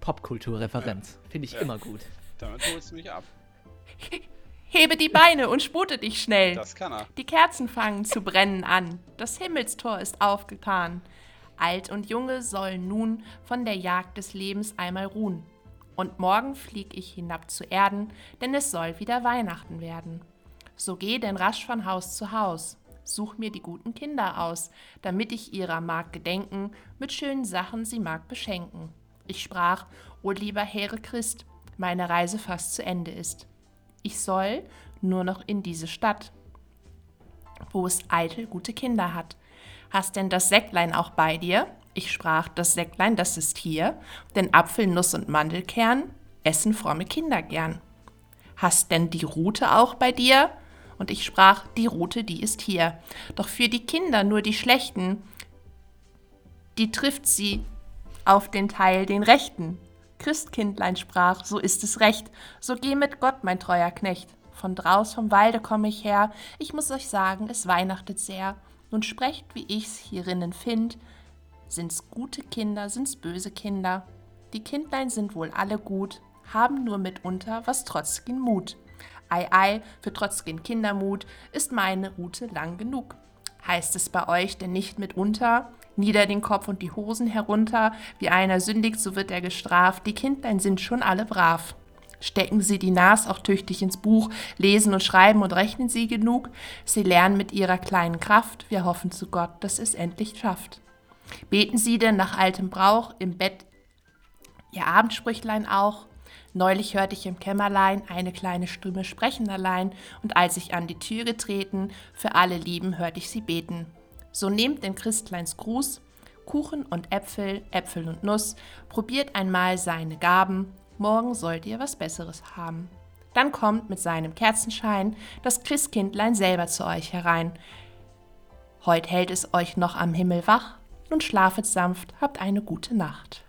Popkulturreferenz. Finde ich Ja. immer gut. Damit holst du mich ab. Hebe die Beine und spute dich schnell. Das kann er. Die Kerzen fangen zu brennen an. Das Himmelstor ist aufgetan. Alt und Junge sollen nun von der Jagd des Lebens einmal ruhen. Und morgen flieg ich hinab zu Erden, denn es soll wieder Weihnachten werden. So geh denn rasch von Haus zu Haus. Such mir die guten Kinder aus, damit ich ihrer mag gedenken, mit schönen Sachen sie mag beschenken. Ich sprach, o lieber Heere Christ, meine Reise fast zu Ende ist. Ich soll nur noch in diese Stadt, wo es eitel gute Kinder hat. Hast denn das Säcklein auch bei dir? Ich sprach, das Säcklein, das ist hier, denn Apfel, Nuss und Mandelkern essen fromme Kinder gern. Hast denn die Rute auch bei dir? Und ich sprach, die Rute, die ist hier. Doch für die Kinder nur die schlechten, die trifft sie auf den Teil den Rechten. Christkindlein sprach, so ist es recht, so geh mit Gott, mein treuer Knecht. Von draus vom Walde komm ich her, ich muss euch sagen, es weihnachtet sehr. Nun sprecht, wie ich's hierinnen find, sind's gute Kinder, sind's böse Kinder. Die Kindlein sind wohl alle gut, haben nur mitunter was trotzgen Mut. Ei, ei, für trotzgen Kindermut ist meine Rute lang genug. Heißt es bei euch denn nicht mitunter, nieder den Kopf und die Hosen herunter, wie einer sündigt, so wird er gestraft, die Kindlein sind schon alle brav. Stecken sie die Nas auch tüchtig ins Buch, lesen und schreiben und rechnen sie genug, sie lernen mit ihrer kleinen Kraft, wir hoffen zu Gott, dass es endlich schafft. Beten sie denn nach altem Brauch im Bett ihr Abendsprüchlein auch? Neulich hörte ich im Kämmerlein eine kleine Stimme sprechen allein, und als ich an die Tür getreten, für alle Lieben hörte ich sie beten. So nehmt den Christleins Gruß, Kuchen und Äpfel, Äpfel und Nuss, probiert einmal seine Gaben, morgen sollt ihr was Besseres haben. Dann kommt mit seinem Kerzenschein das Christkindlein selber zu euch herein. Heut hält es euch noch am Himmel wach, nun schlafet sanft, habt eine gute Nacht.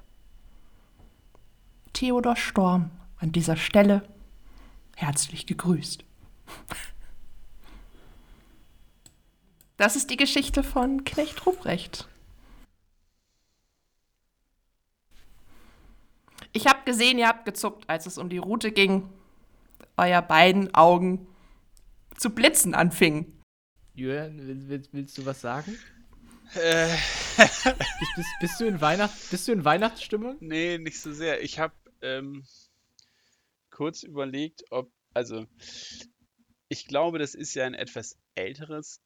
Theodor Storm an dieser Stelle herzlich gegrüßt. Das ist die Geschichte von Knecht Ruprecht. Ich habe gesehen, ihr habt gezuckt, als es um die Route ging. Euer beiden Augen zu blitzen anfingen. Julian, will, will, willst du was sagen? Äh, Bist, bist, bist, du in Weihnacht, bist du in Weihnachtsstimmung? nee, nicht so sehr. Ich habe ähm, kurz überlegt, ob, also, ich glaube, das ist ja ein etwas älteres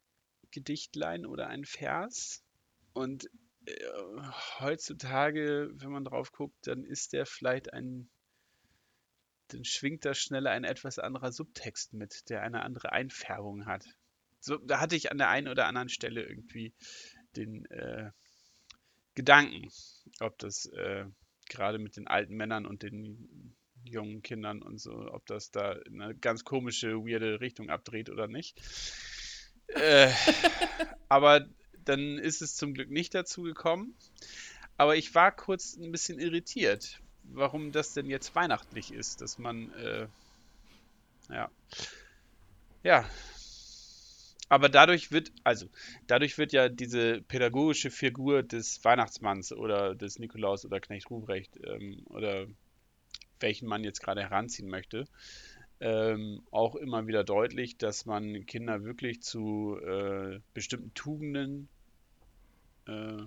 Gedichtlein oder ein Vers. Und äh, heutzutage, wenn man drauf guckt, dann ist der vielleicht ein, dann schwingt da schneller ein etwas anderer Subtext mit, der eine andere Einfärbung hat. So, da hatte ich an der einen oder anderen Stelle irgendwie den äh, Gedanken, ob das äh, gerade mit den alten Männern und den jungen Kindern und so, ob das da in eine ganz komische, weirde Richtung abdreht oder nicht. Äh, aber dann ist es zum Glück nicht dazu gekommen. Aber ich war kurz ein bisschen irritiert, warum das denn jetzt weihnachtlich ist, dass man, äh, ja, ja. Aber dadurch wird, also, dadurch wird ja diese pädagogische Figur des Weihnachtsmanns oder des Nikolaus oder Knecht Ruprecht ähm, oder welchen man jetzt gerade heranziehen möchte, ähm, auch immer wieder deutlich, dass man Kinder wirklich zu äh, bestimmten Tugenden äh,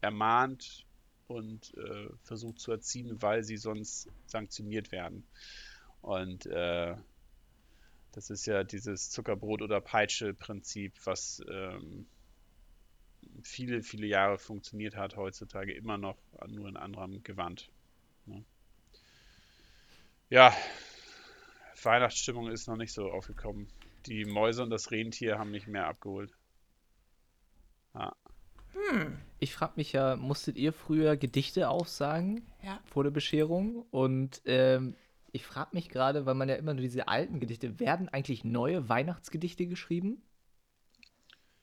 ermahnt und äh, versucht zu erziehen, weil sie sonst sanktioniert werden. Und äh, das ist ja dieses Zuckerbrot- oder Peitsche-Prinzip, was ähm, viele, viele Jahre funktioniert hat, heutzutage immer noch, nur in anderem Gewand. Ne? Ja, Weihnachtsstimmung ist noch nicht so aufgekommen. Die Mäuse und das Rentier haben mich mehr abgeholt. Ja. Hm. Ich frage mich ja, musstet ihr früher Gedichte aufsagen ja. vor der Bescherung? Und ähm, ich frage mich gerade, weil man ja immer nur diese alten Gedichte, werden eigentlich neue Weihnachtsgedichte geschrieben?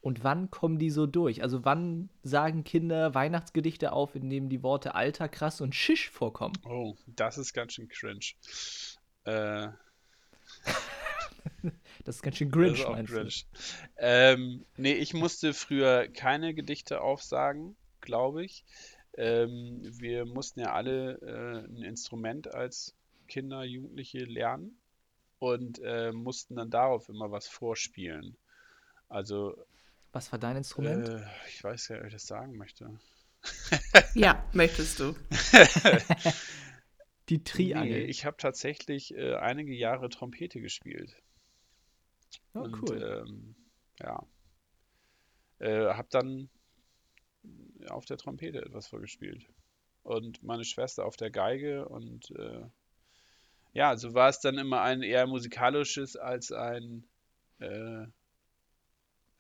Und wann kommen die so durch? Also wann sagen Kinder Weihnachtsgedichte auf, in denen die Worte Alter, krass und Schisch vorkommen? Oh, das ist ganz schön cringe. Äh. das ist ganz schön Grinch, meinst Grinch. du? Ähm, nee, ich musste früher keine Gedichte aufsagen, glaube ich. Ähm, wir mussten ja alle äh, ein Instrument als Kinder, Jugendliche lernen und äh, mussten dann darauf immer was vorspielen. Also. Was war dein Instrument? Äh, ich weiß ja, ob ich das sagen möchte. ja, möchtest du. Die Triangel. Nee, ich habe tatsächlich äh, einige Jahre Trompete gespielt. Oh, und, cool. Ähm, ja. Äh, habe dann auf der Trompete etwas vorgespielt. Und meine Schwester auf der Geige und äh, ja, so war es dann immer ein eher musikalisches als ein äh,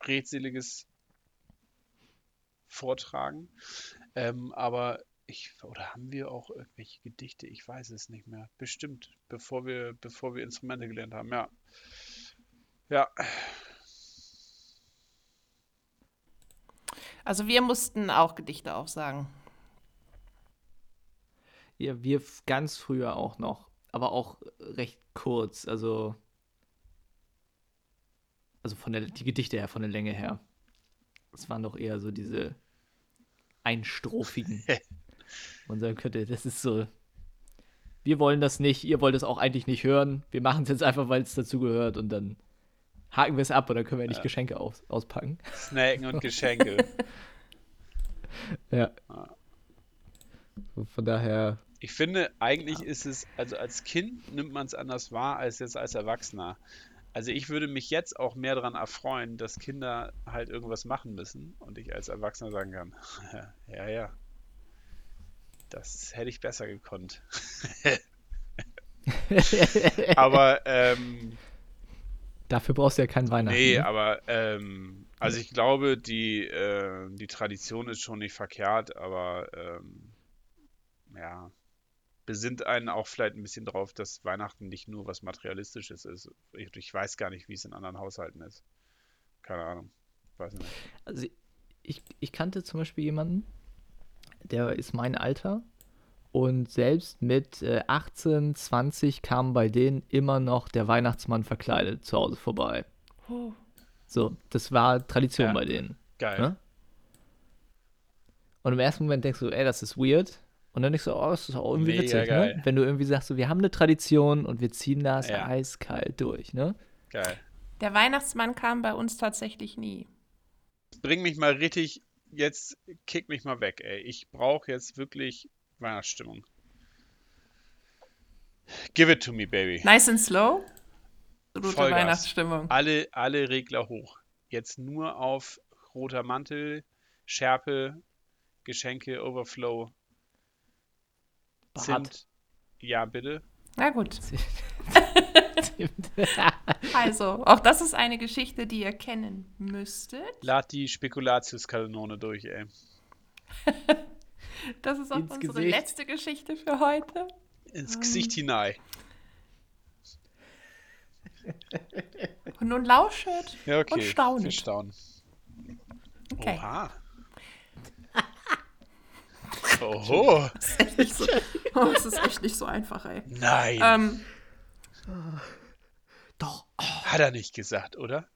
redseliges Vortragen. Ähm, aber ich, oder haben wir auch irgendwelche Gedichte? Ich weiß es nicht mehr. Bestimmt, bevor wir, bevor wir Instrumente gelernt haben, ja. Ja. Also wir mussten auch Gedichte aufsagen. Ja, wir ganz früher auch noch, aber auch recht kurz, also also von der die Gedichte her, von der Länge her. Es waren doch eher so diese einstrophigen. Man sagen könnte, das ist so. Wir wollen das nicht, ihr wollt es auch eigentlich nicht hören. Wir machen es jetzt einfach, weil es dazugehört und dann haken wir es ab dann können wir nicht ja. Geschenke aus, auspacken. Snacken und Geschenke. ja. Von daher. Ich finde, eigentlich ja. ist es, also als Kind nimmt man es anders wahr als jetzt als Erwachsener. Also ich würde mich jetzt auch mehr daran erfreuen, dass Kinder halt irgendwas machen müssen und ich als Erwachsener sagen kann, ja, ja, das hätte ich besser gekonnt. Aber ähm, dafür brauchst du ja keinen Weihnachten. Nee, ne? aber ähm, also ich glaube, die, äh, die Tradition ist schon nicht verkehrt, aber ähm, ja, besinnt einen auch vielleicht ein bisschen drauf, dass Weihnachten nicht nur was Materialistisches ist. Ich, ich weiß gar nicht, wie es in anderen Haushalten ist. Keine Ahnung. Weiß nicht. Also ich, ich kannte zum Beispiel jemanden, der ist mein Alter. Und selbst mit äh, 18, 20 kam bei denen immer noch der Weihnachtsmann verkleidet zu Hause vorbei. Oh. So, das war Tradition ja. bei denen. Geil. Ne? Und im ersten Moment denkst du, ey, das ist weird. Und dann denkst du, oh, das ist auch irgendwie Mega witzig, ne? Wenn du irgendwie sagst, so, wir haben eine Tradition und wir ziehen das ja. eiskalt durch, ne? Geil. Der Weihnachtsmann kam bei uns tatsächlich nie. Bring mich mal richtig jetzt kick mich mal weg, ey. Ich brauche jetzt wirklich Weihnachtsstimmung. Give it to me, baby. Nice and slow. Rote Vollgas. Weihnachtsstimmung. Alle, alle Regler hoch. Jetzt nur auf roter Mantel, Schärpe, Geschenke, Overflow. Bart. Zimt. Ja, bitte. Na gut. also, auch das ist eine Geschichte, die ihr kennen müsstet. Lad die Spekulatiuskanone durch, ey. das ist auch Ins unsere Gesicht. letzte Geschichte für heute. ins Gesicht hinein. Und nun lauschet Ja, okay. und staunet. Wir staunen. Okay. Oha. Oho. Nicht so, oh, es ist echt nicht so einfach, ey. Nein. Ähm, Doch. Hat er nicht gesagt, oder?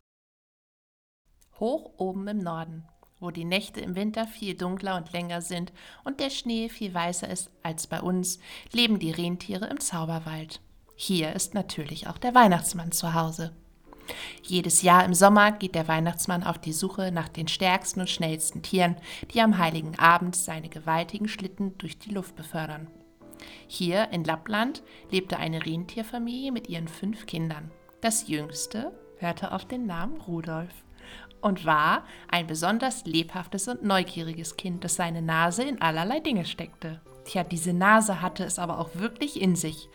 hoch oben im Norden, wo die Nächte im Winter viel dunkler und länger sind und der Schnee viel weißer ist als bei uns, leben die Rentiere im Zauberwald. Hier ist natürlich auch der Weihnachtsmann zu Hause. Jedes Jahr im Sommer geht der Weihnachtsmann auf die Suche nach den stärksten und schnellsten Tieren, die am heiligen Abend seine gewaltigen Schlitten durch die Luft befördern. Hier in Lappland lebte eine Rentierfamilie mit ihren fünf Kindern. Das jüngste hörte auf den Namen Rudolf und war ein besonders lebhaftes und neugieriges Kind, das seine Nase in allerlei Dinge steckte. Tja, diese Nase hatte es aber auch wirklich in sich.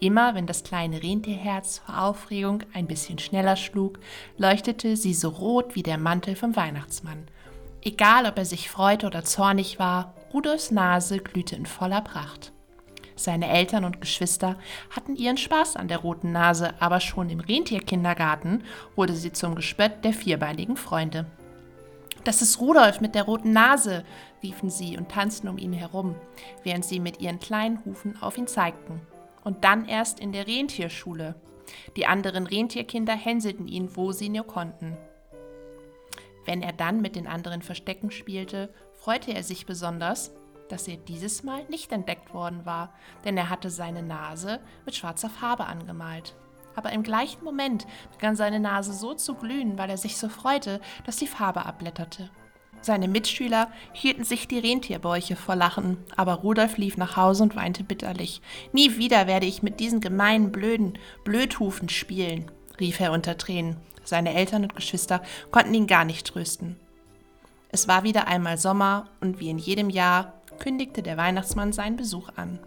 Immer wenn das kleine Rentierherz vor Aufregung ein bisschen schneller schlug, leuchtete sie so rot wie der Mantel vom Weihnachtsmann. Egal, ob er sich freute oder zornig war, Rudolfs Nase glühte in voller Pracht. Seine Eltern und Geschwister hatten ihren Spaß an der roten Nase, aber schon im Rentierkindergarten wurde sie zum Gespött der vierbeinigen Freunde. Das ist Rudolf mit der roten Nase, riefen sie und tanzten um ihn herum, während sie mit ihren kleinen Hufen auf ihn zeigten. Und dann erst in der Rentierschule. Die anderen Rentierkinder hänselten ihn, wo sie nur konnten. Wenn er dann mit den anderen Verstecken spielte, freute er sich besonders, dass er dieses Mal nicht entdeckt worden war, denn er hatte seine Nase mit schwarzer Farbe angemalt. Aber im gleichen Moment begann seine Nase so zu glühen, weil er sich so freute, dass die Farbe abblätterte. Seine Mitschüler hielten sich die Rentierbäuche vor Lachen, aber Rudolf lief nach Hause und weinte bitterlich. Nie wieder werde ich mit diesen gemeinen, blöden Blödhufen spielen, rief er unter Tränen. Seine Eltern und Geschwister konnten ihn gar nicht trösten. Es war wieder einmal Sommer und wie in jedem Jahr kündigte der Weihnachtsmann seinen Besuch an.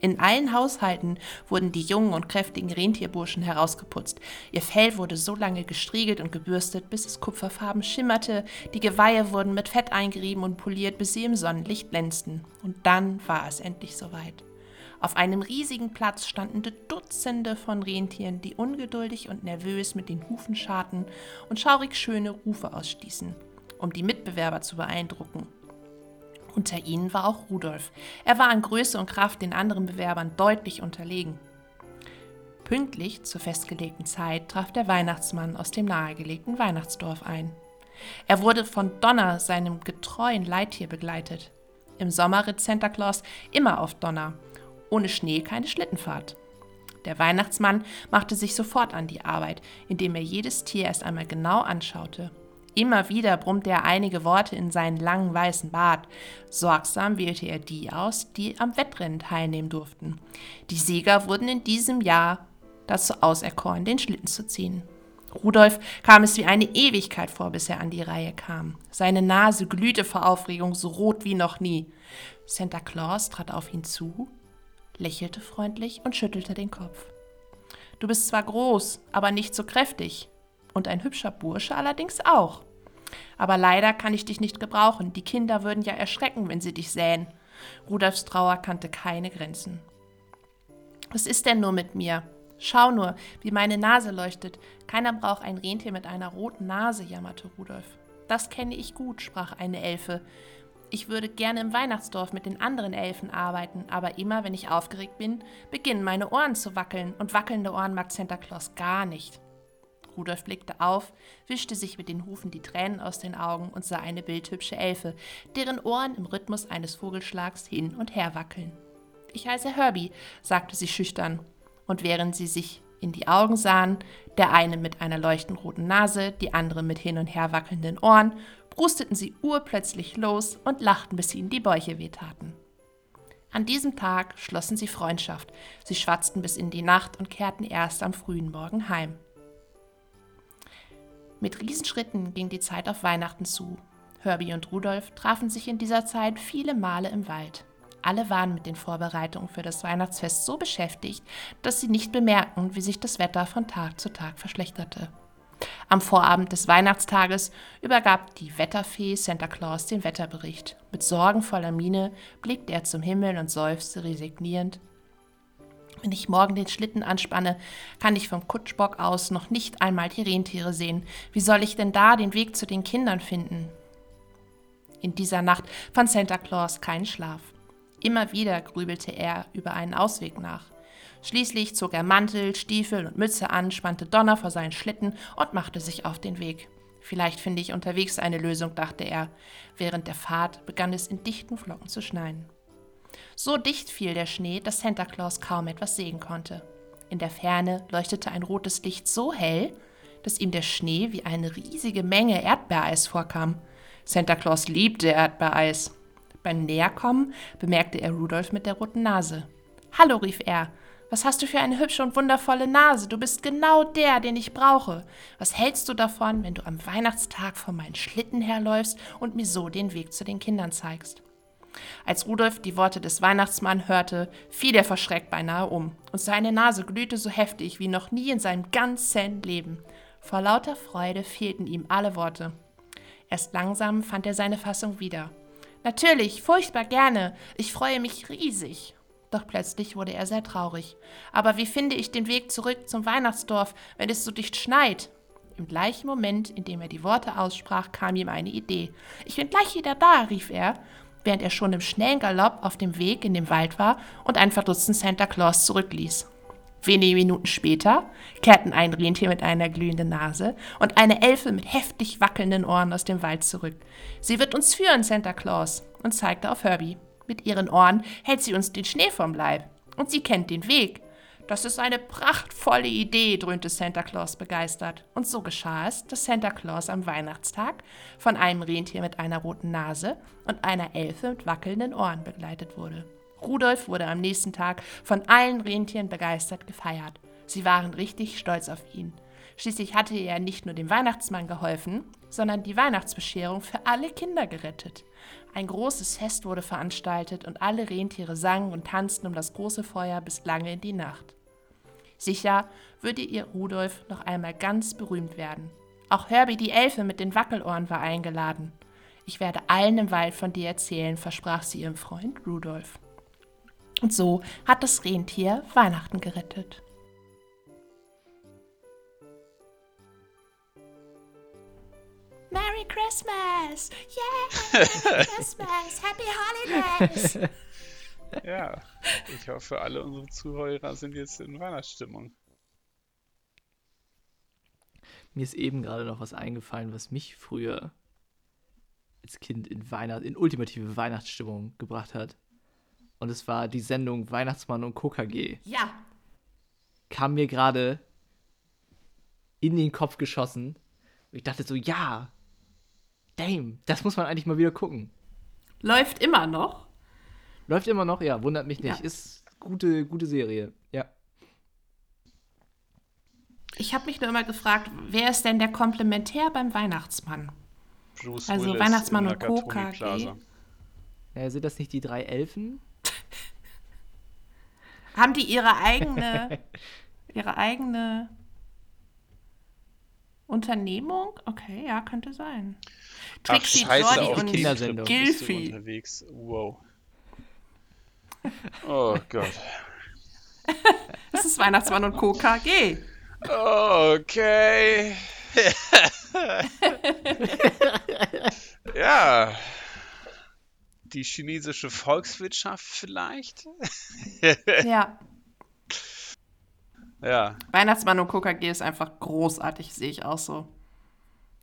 In allen Haushalten wurden die jungen und kräftigen Rentierburschen herausgeputzt. Ihr Fell wurde so lange gestriegelt und gebürstet, bis es kupferfarben schimmerte, die Geweihe wurden mit Fett eingerieben und poliert, bis sie im Sonnenlicht glänzten. Und dann war es endlich soweit. Auf einem riesigen Platz standen Dutzende von Rentieren, die ungeduldig und nervös mit den Hufen scharten und schaurig schöne Rufe ausstießen, um die Mitbewerber zu beeindrucken. Unter ihnen war auch Rudolf. Er war an Größe und Kraft den anderen Bewerbern deutlich unterlegen. Pünktlich zur festgelegten Zeit traf der Weihnachtsmann aus dem nahegelegten Weihnachtsdorf ein. Er wurde von Donner, seinem getreuen Leittier, begleitet. Im Sommer ritt Santa Claus immer auf Donner. Ohne Schnee keine Schlittenfahrt. Der Weihnachtsmann machte sich sofort an die Arbeit, indem er jedes Tier erst einmal genau anschaute. Immer wieder brummte er einige Worte in seinen langen weißen Bart. Sorgsam wählte er die aus, die am Wettrennen teilnehmen durften. Die Sieger wurden in diesem Jahr dazu auserkoren, den Schlitten zu ziehen. Rudolf kam es wie eine Ewigkeit vor, bis er an die Reihe kam. Seine Nase glühte vor Aufregung so rot wie noch nie. Santa Claus trat auf ihn zu, lächelte freundlich und schüttelte den Kopf. Du bist zwar groß, aber nicht so kräftig. Und ein hübscher Bursche allerdings auch. Aber leider kann ich dich nicht gebrauchen. Die Kinder würden ja erschrecken, wenn sie dich sähen. Rudolfs Trauer kannte keine Grenzen. Was ist denn nur mit mir? Schau nur, wie meine Nase leuchtet. Keiner braucht ein Rentier mit einer roten Nase, jammerte Rudolf. Das kenne ich gut, sprach eine Elfe. Ich würde gerne im Weihnachtsdorf mit den anderen Elfen arbeiten, aber immer, wenn ich aufgeregt bin, beginnen meine Ohren zu wackeln, und wackelnde Ohren mag Santa Claus gar nicht. Rudolf blickte auf, wischte sich mit den Hufen die Tränen aus den Augen und sah eine bildhübsche Elfe, deren Ohren im Rhythmus eines Vogelschlags hin und her wackeln. Ich heiße Herbie, sagte sie schüchtern, und während sie sich in die Augen sahen, der eine mit einer leuchtend roten Nase, die andere mit hin und her wackelnden Ohren, brusteten sie urplötzlich los und lachten, bis ihnen die Bäuche wehtaten. An diesem Tag schlossen sie Freundschaft, sie schwatzten bis in die Nacht und kehrten erst am frühen Morgen heim. Mit Riesenschritten ging die Zeit auf Weihnachten zu. Herbie und Rudolf trafen sich in dieser Zeit viele Male im Wald. Alle waren mit den Vorbereitungen für das Weihnachtsfest so beschäftigt, dass sie nicht bemerkten, wie sich das Wetter von Tag zu Tag verschlechterte. Am Vorabend des Weihnachtstages übergab die Wetterfee Santa Claus den Wetterbericht. Mit sorgenvoller Miene blickte er zum Himmel und seufzte resignierend. Wenn ich morgen den Schlitten anspanne, kann ich vom Kutschbock aus noch nicht einmal die Rentiere sehen. Wie soll ich denn da den Weg zu den Kindern finden? In dieser Nacht fand Santa Claus keinen Schlaf. Immer wieder grübelte er über einen Ausweg nach. Schließlich zog er Mantel, Stiefel und Mütze an, spannte Donner vor seinen Schlitten und machte sich auf den Weg. Vielleicht finde ich unterwegs eine Lösung, dachte er. Während der Fahrt begann es in dichten Flocken zu schneien. So dicht fiel der Schnee, dass Santa Claus kaum etwas sehen konnte. In der Ferne leuchtete ein rotes Licht so hell, dass ihm der Schnee wie eine riesige Menge Erdbeereis vorkam. Santa Claus liebte Erdbeereis. Beim Näherkommen bemerkte er Rudolf mit der roten Nase. Hallo, rief er. Was hast du für eine hübsche und wundervolle Nase? Du bist genau der, den ich brauche. Was hältst du davon, wenn du am Weihnachtstag vor meinen Schlitten herläufst und mir so den Weg zu den Kindern zeigst? Als Rudolf die Worte des Weihnachtsmanns hörte, fiel er verschreckt beinahe um, und seine Nase glühte so heftig wie noch nie in seinem ganzen Leben. Vor lauter Freude fehlten ihm alle Worte. Erst langsam fand er seine Fassung wieder. Natürlich, furchtbar gerne. Ich freue mich riesig. Doch plötzlich wurde er sehr traurig. Aber wie finde ich den Weg zurück zum Weihnachtsdorf, wenn es so dicht schneit? Im gleichen Moment, in dem er die Worte aussprach, kam ihm eine Idee. Ich bin gleich wieder da, rief er, während er schon im schnellen Galopp auf dem Weg in den Wald war und einen verdutzten Santa Claus zurückließ. Wenige Minuten später kehrten ein Rentier mit einer glühenden Nase und eine Elfe mit heftig wackelnden Ohren aus dem Wald zurück. Sie wird uns führen, Santa Claus, und zeigte auf Herbie. Mit ihren Ohren hält sie uns den Schnee vom Leib. Und sie kennt den Weg. Das ist eine prachtvolle Idee, dröhnte Santa Claus begeistert. Und so geschah es, dass Santa Claus am Weihnachtstag von einem Rentier mit einer roten Nase und einer Elfe mit wackelnden Ohren begleitet wurde. Rudolf wurde am nächsten Tag von allen Rentieren begeistert gefeiert. Sie waren richtig stolz auf ihn. Schließlich hatte er nicht nur dem Weihnachtsmann geholfen, sondern die Weihnachtsbescherung für alle Kinder gerettet. Ein großes Fest wurde veranstaltet und alle Rentiere sangen und tanzten um das große Feuer bis lange in die Nacht. Sicher würde ihr Rudolf noch einmal ganz berühmt werden. Auch Herbie die Elfe mit den Wackelohren war eingeladen. Ich werde allen im Wald von dir erzählen, versprach sie ihrem Freund Rudolf. Und so hat das Rentier Weihnachten gerettet. Merry Christmas! Yeah! Merry Christmas! Happy Holidays! Ja, ich hoffe, alle unsere Zuhörer sind jetzt in Weihnachtsstimmung. Mir ist eben gerade noch was eingefallen, was mich früher als Kind in Weihnacht, in ultimative Weihnachtsstimmung gebracht hat. Und es war die Sendung Weihnachtsmann und KKG. Ja. Kam mir gerade in den Kopf geschossen. Ich dachte so, ja, damn, das muss man eigentlich mal wieder gucken. Läuft immer noch. Läuft immer noch, ja, wundert mich nicht. Ja. Ist gute, gute Serie, ja. Ich habe mich nur immer gefragt, wer ist denn der Komplementär beim Weihnachtsmann? Bruce Also Willis Weihnachtsmann und Co. Nakatomi KG. Plaza. ja. Sind das nicht die drei Elfen? Haben die ihre eigene, ihre eigene Unternehmung? Okay, ja, könnte sein. Ach, Trixie, scheiße, Jordi auf und Kindersendung. Gilfi. unterwegs. Wow. Oh Gott. Das ist Weihnachtsmann und Co. KG. Okay. ja. Die chinesische Volkswirtschaft vielleicht? Ja. Ja. Weihnachtsmann und Co. KG ist einfach großartig, sehe ich auch so.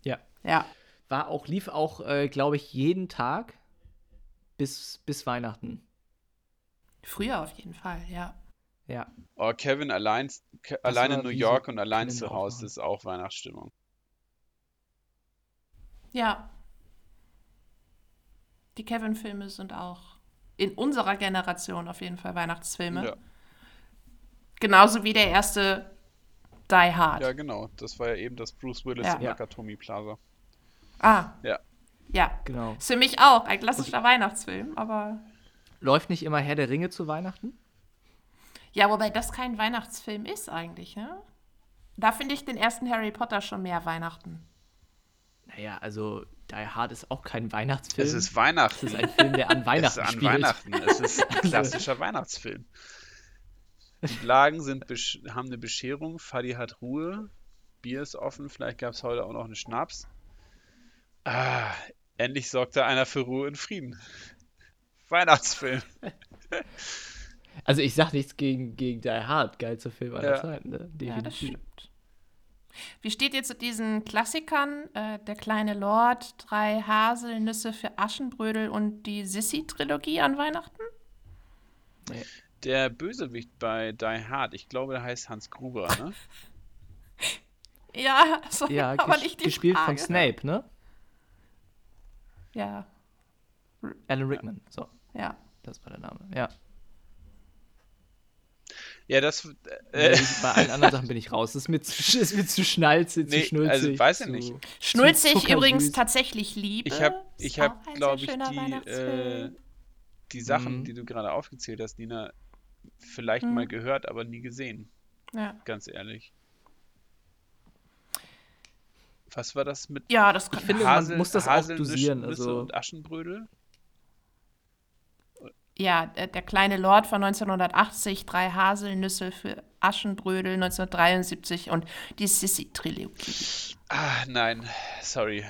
Ja. Ja. War auch, lief auch, äh, glaube ich, jeden Tag bis, bis Weihnachten. Früher auf jeden Fall, ja. Ja. Oh, Kevin allein, Ke allein in New York so und allein Kalender zu Hause ist auch Weihnachtsstimmung. Ja. Die Kevin-Filme sind auch in unserer Generation auf jeden Fall Weihnachtsfilme. Ja. Genauso wie der erste Die Hard. ja, genau. Das war ja eben das Bruce Willis Ja. im Ja. Nakatomi Plaza. Ah, Ja. ja. Genau. Ist für mich auch ein klassischer Weihnachtsfilm, aber. Läuft nicht immer Herr der Ringe zu Weihnachten? Ja, wobei das kein Weihnachtsfilm ist eigentlich, ne? Da finde ich den ersten Harry Potter schon mehr Weihnachten. Naja, also Die Hard ist auch kein Weihnachtsfilm. Es ist Weihnachten. Es ist ein Film, der an Es ist Weihnachten an spielt. Weihnachten. Es ist ein klassischer Weihnachtsfilm. Die Blagen sind haben eine Bescherung, Fadi hat Ruhe, Bier ist offen, vielleicht gab es heute auch noch einen Schnaps. Ah, endlich sorgte einer für Ruhe und Frieden. Weihnachtsfilm. Also ich sag nichts gegen, gegen Die Hard, geilster Film aller Ja. Zeiten, ne? Ja, das Definitiv. stimmt. Wie steht ihr zu diesen Klassikern? Äh, Der kleine Lord, drei Haselnüsse für Aschenbrödel und die Sissy-Trilogie an Weihnachten? Der Bösewicht bei Die Hard, ich glaube, der heißt Hans Gruber, ne? Ja, so, ja, aber nicht die gespielt Frage. von Snape, ne? Ja, Alan Rickman, so, ja. das war der Name, ja. Ja, das. Nee, Äh, ich, bei allen anderen Sachen bin ich raus. Das ist mir zu, ist mir zu schnalzig, Nee, zu schnulzig. also weiß ich zu, nicht. Schnulzig übrigens tatsächlich Liebe. ich habe, ich hab, auch glaube ich, die, äh, die Sachen, Mhm. die du gerade aufgezählt hast, Nina, vielleicht Mhm. mal gehört, aber nie gesehen, ja. ganz ehrlich. Was war das mit ja, das kann Ich finde, man Hasel, muss das auch Haselnüsse dosieren, Nüsse also- und Aschenbrödel? Ja, der, der kleine Lord von 1980, drei Haselnüsse für Aschenbrödel 1973 und die Sissy-Trilogie. Ah, nein, sorry.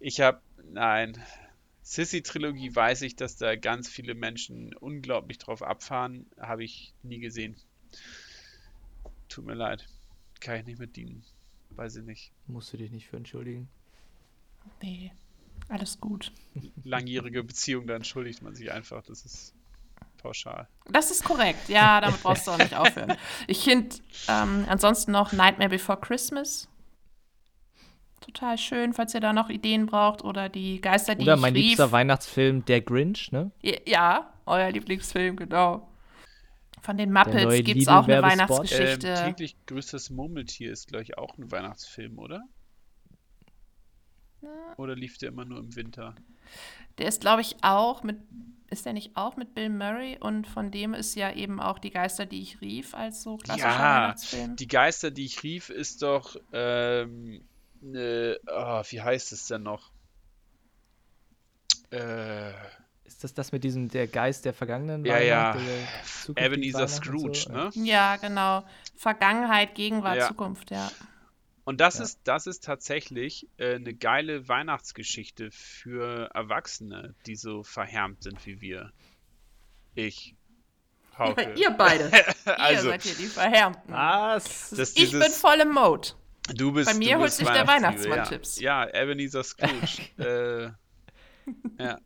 Ich habe, nein. Sissy-Trilogie weiß ich, dass da ganz viele Menschen unglaublich drauf abfahren. Habe ich nie gesehen. Tut mir leid. Kann ich nicht mit dienen. Weiß ich nicht. Musst du dich nicht für entschuldigen. Nee, alles gut. Langjährige Beziehung, da entschuldigt man sich einfach. Das ist pauschal. Das ist korrekt. Ja, damit brauchst du auch nicht aufhören. Ich finde ähm, ansonsten noch Nightmare Before Christmas. Total schön, falls ihr da noch Ideen braucht oder die Geister, die Oder ich mein rief. liebster Weihnachtsfilm, Der Grinch, ne? Ja, euer Lieblingsfilm, genau. Von den Muppets gibt es auch eine. Weihnachtsgeschichte. Ähm, täglich grüßt das Murmeltier ist, glaube ich, auch ein Weihnachtsfilm, oder? Oder lief der immer nur im Winter? Der ist, glaube ich, auch mit. Ist der nicht auch mit Bill Murray? Und von dem ist ja eben auch die Geister, die ich rief, als so klassischer Ja, Weihnachtsfilm. Die Geister, die ich rief, ist doch, ähm, ne, ah, wie heißt es denn noch? Äh, Ist das das mit diesem, der Geist der vergangenen Ja, ja. Weihnacht, Ebenezer Scrooge, so? ne? Ja, genau. Vergangenheit, Gegenwart, Ja. Zukunft, ja. Und das Ja. ist, das ist tatsächlich äh, eine geile Weihnachtsgeschichte für Erwachsene, die so verhärmt sind wie wir. Ich. Hauke. Ihr beide. also, Ihr seid hier die Verhärmten. Was? das ich bin dieses, voll im Mode. du bist, bei mir du holt bist sich der Weihnachtsmann-Tipps. Ja, ja Ebenezer Scrooge. äh, ja.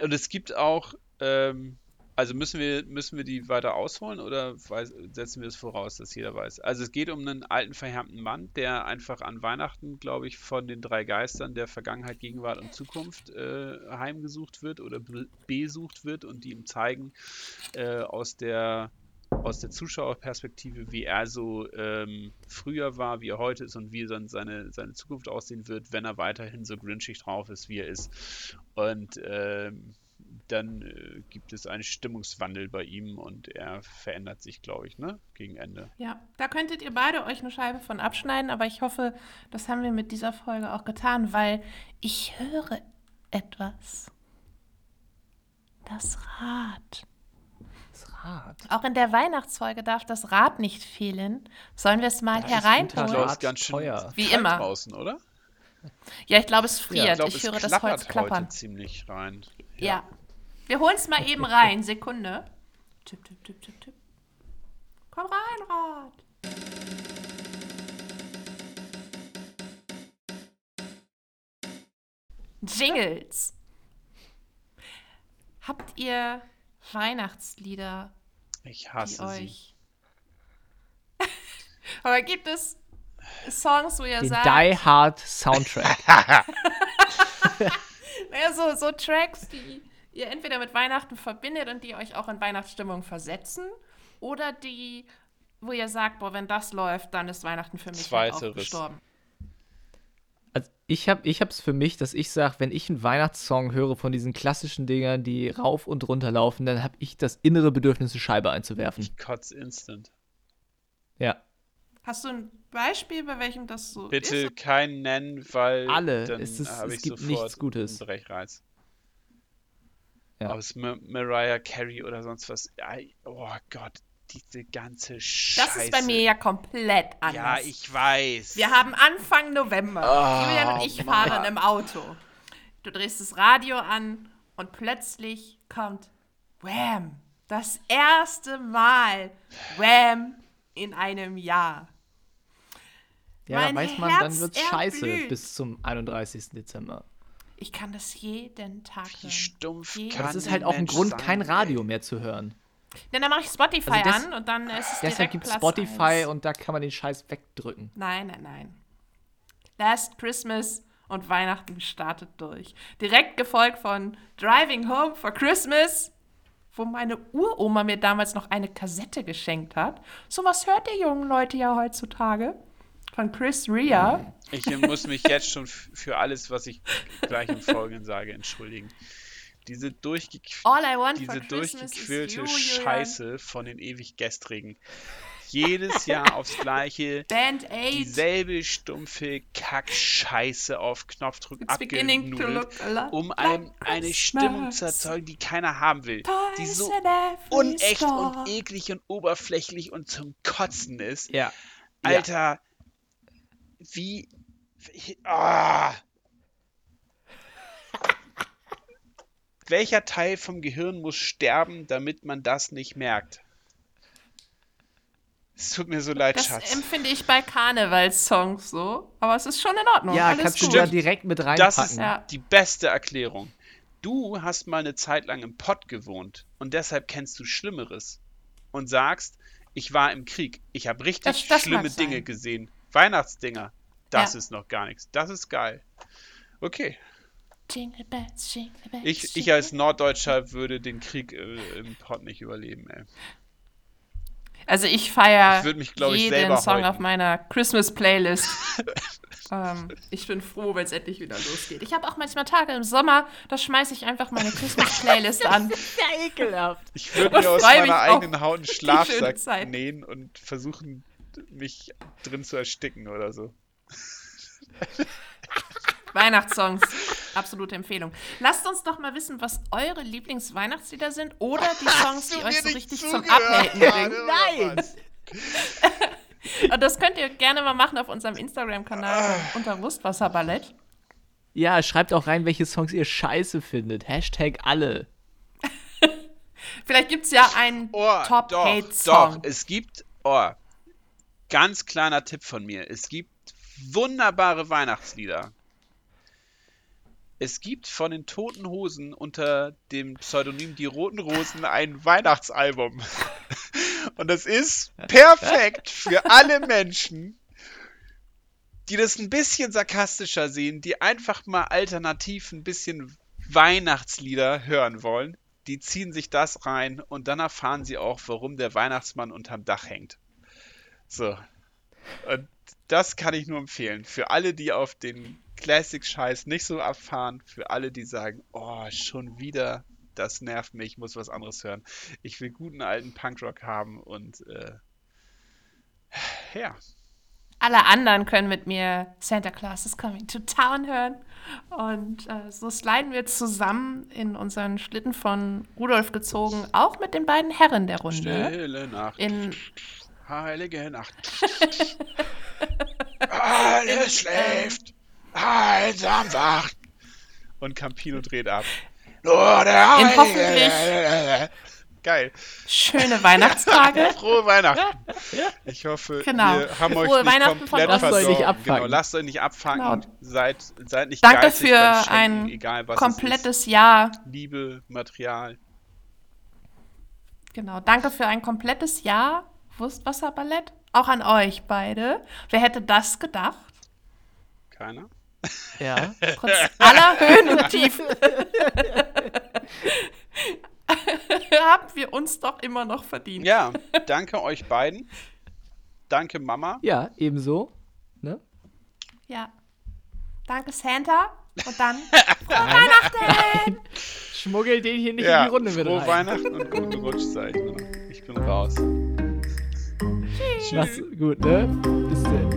Und es gibt auch, ähm, also müssen wir, müssen wir die weiter ausholen oder setzen wir es voraus, dass jeder weiß? Also es geht um einen alten, verhärmten Mann, der einfach an Weihnachten, glaube ich, von den drei Geistern der Vergangenheit, Gegenwart und Zukunft äh, heimgesucht wird oder be- besucht wird und die ihm zeigen äh, aus der aus der Zuschauerperspektive, wie er so ähm, früher war, wie er heute ist und wie dann seine, seine Zukunft aussehen wird, wenn er weiterhin so grinchig drauf ist, wie er ist. Und ähm, dann äh, gibt es einen Stimmungswandel bei ihm und er verändert sich, glaube ich, ne? Gegen Ende. Ja, da könntet ihr beide euch eine Scheibe von abschneiden, aber ich hoffe, das haben wir mit dieser Folge auch getan, weil ich höre etwas. Das Rad. Das Rad. Auch in der Weihnachtsfolge darf das Rad nicht fehlen. Sollen wir es mal Ja, ist hereinholen? Klaus, Rat ganz schön teuer. Wie immer. draußen, oder? Ja, ich glaube, es friert. ich glaube, ich es höre das Holz klappern. heute ziemlich rein. Ja. Wir holen es mal eben rein. Sekunde. Tipp, tipp, tipp, tipp, tipp. Komm rein, Rad. Jingles. Habt ihr Weihnachtslieder, Ich hasse sie. Aber gibt es Songs, wo ihr Den sagt. Die Hard Soundtrack. Naja, so, so Tracks, die ihr entweder mit Weihnachten verbindet und die euch auch in Weihnachtsstimmung versetzen, oder die, wo ihr sagt, boah, wenn das läuft, dann ist Weihnachten für mich halt auch gestorben. Also ich habe ich hab's für mich, dass ich sage, wenn ich einen Weihnachtssong höre von diesen klassischen Dingern, die rauf und runter laufen, dann habe ich das innere Bedürfnis, eine Scheibe einzuwerfen. Kotz instant. Ja. Hast du ein Beispiel, bei welchem das so Bitte ist? keinen nennen, weil Alle. dann Es ist- es ich gibt sofort nichts Gutes. einen Brechreiz. Ja. aus Ma Mariah Carey oder sonst was. Oh Gott, diese ganze Scheiße. Das ist bei mir ja komplett anders. Ja, ich weiß. Wir haben Anfang November. Oh, Julian und ich Mama. fahren im Auto. Du drehst das Radio an und plötzlich kommt Wham! Das erste Mal Wham! in einem Jahr. Ja, Mein weiß man, dann Herz wird's scheiße erblüht. bis zum 31. Dezember. Ich kann das jeden Tag Wie hören. stumpf Je- kann Das ist halt auch ein Grund, sein, kein ey. Radio mehr zu hören. Ja, dann mache ich Spotify Also des- an und dann ist es Deshalb gibt Platz Spotify eins. und da kann man den Scheiß wegdrücken. Nein, nein, nein. Last Christmas und Weihnachten startet durch. Direkt gefolgt von Driving Home for Christmas, wo meine Uroma mir damals noch eine Kassette geschenkt hat. Sowas hört die jungen Leute ja heutzutage. Von Chris Rea. Ich muss mich jetzt schon für alles, was ich gleich im Folgenden sage, entschuldigen. Diese, durchge All I want diese durchgequälte you. Scheiße von den ewig Gestrigen. Jedes Jahr aufs gleiche, Band Aid. dieselbe stumpfe Kackscheiße auf Knopfdruck abgenudelt, um einem eine Stimmung zu erzeugen, die keiner haben will. Die so unecht store. und eklig und oberflächlich und zum Kotzen ist. Ja. Alter, wie. Wie ah. Welcher Teil vom Gehirn muss sterben, damit man das nicht merkt? Es tut mir so leid, Das Schatz. empfinde ich bei Karnevalssongs so. Aber es ist schon in Ordnung. Ja, Alles kannst du gut. da direkt mit Das reinpacken. ist Ja. die beste Erklärung. Du hast mal eine Zeit lang im Pott gewohnt und deshalb kennst du Schlimmeres und sagst, ich war im Krieg, ich habe richtig Das- das schlimme. Dinge gesehen. Weihnachtsdinger, das Ja. ist noch gar nichts. Das ist geil. Okay. Jingle bells, jingle bells, Ich, ich als Norddeutscher würde den Krieg äh, im Pott nicht überleben, ey. Also ich feiere Ich ich, jeden selber Song häuten. auf meiner Christmas-Playlist. ähm, ich bin froh, wenn es endlich wieder losgeht. Ich habe auch manchmal Tage im Sommer, da schmeiße ich einfach meine Christmas-Playlist an. ja ekelhaft. Ich würde mir aus meiner eigenen Haut einen Schlafsack nähen und versuchen, mich drin zu ersticken oder so. Weihnachtssongs, absolute Empfehlung. Lasst uns doch mal wissen, was eure Lieblings-Weihnachtslieder sind oder die Songs, die euch so richtig zum Abhaten bringen. Nein! Und das könnt ihr gerne mal machen auf unserem Instagram-Kanal unter Wurstwasserballett. Ja, schreibt auch rein, welche Songs ihr scheiße findet. Hashtag alle. Vielleicht gibt es ja einen Oh, doch, doch, Top-Hate-Song. es gibt, oh, ganz kleiner Tipp von mir, es gibt wunderbare Weihnachtslieder. Es gibt von den Toten Hosen unter dem Pseudonym Die Roten Rosen ein Weihnachtsalbum. Und das ist perfekt für alle Menschen, die das ein bisschen sarkastischer sehen, die einfach mal alternativ ein bisschen Weihnachtslieder hören wollen. Die ziehen sich das rein und dann erfahren sie auch, warum der Weihnachtsmann unterm Dach hängt. So. Und das kann ich nur empfehlen. Für alle, die auf den Classic-Scheiß nicht so abfahren, für alle, die sagen, oh, schon wieder, das nervt mich, ich muss was anderes hören. Ich will guten alten Punkrock haben und äh, ja. Alle anderen können mit mir Santa Claus is Coming to Town hören. Und äh, so sliden wir zusammen in unseren Schlitten von Rudolf gezogen, auch mit den beiden Herren der Runde. Stille Nacht, In, heilige Nacht. Alles schläft, einsam wacht. Und Campino dreht ab. Nur der In Heilige. Geil. schöne Weihnachtstage. Frohe Weihnachten. Ich hoffe, Genau. wir haben euch Frohe nicht komplett. Lasst euch nicht abfangen. Genau, lasst euch nicht abfangen. Genau. Und seid, seid nicht Danke geizig für ein egal komplettes Jahr. Liebe, Material. Genau, danke für ein komplettes Jahr Wurstwasserballett. Auch an euch beide. Wer hätte das gedacht? Keiner? Ja. Trotz aller Höhen und Tiefen. Haben wir uns doch immer noch verdient. Ja, danke euch beiden. Danke, Mama. Ja, ebenso. Ne? Ja. Danke, Santa. Und dann frohe Weihnachten! Schmuggel den hier nicht ja, in die Runde mit frohe rein. Weihnachten und guten Rutsch, sag ich nur. Ich bin raus. Mach's gut, ne? Bis dann.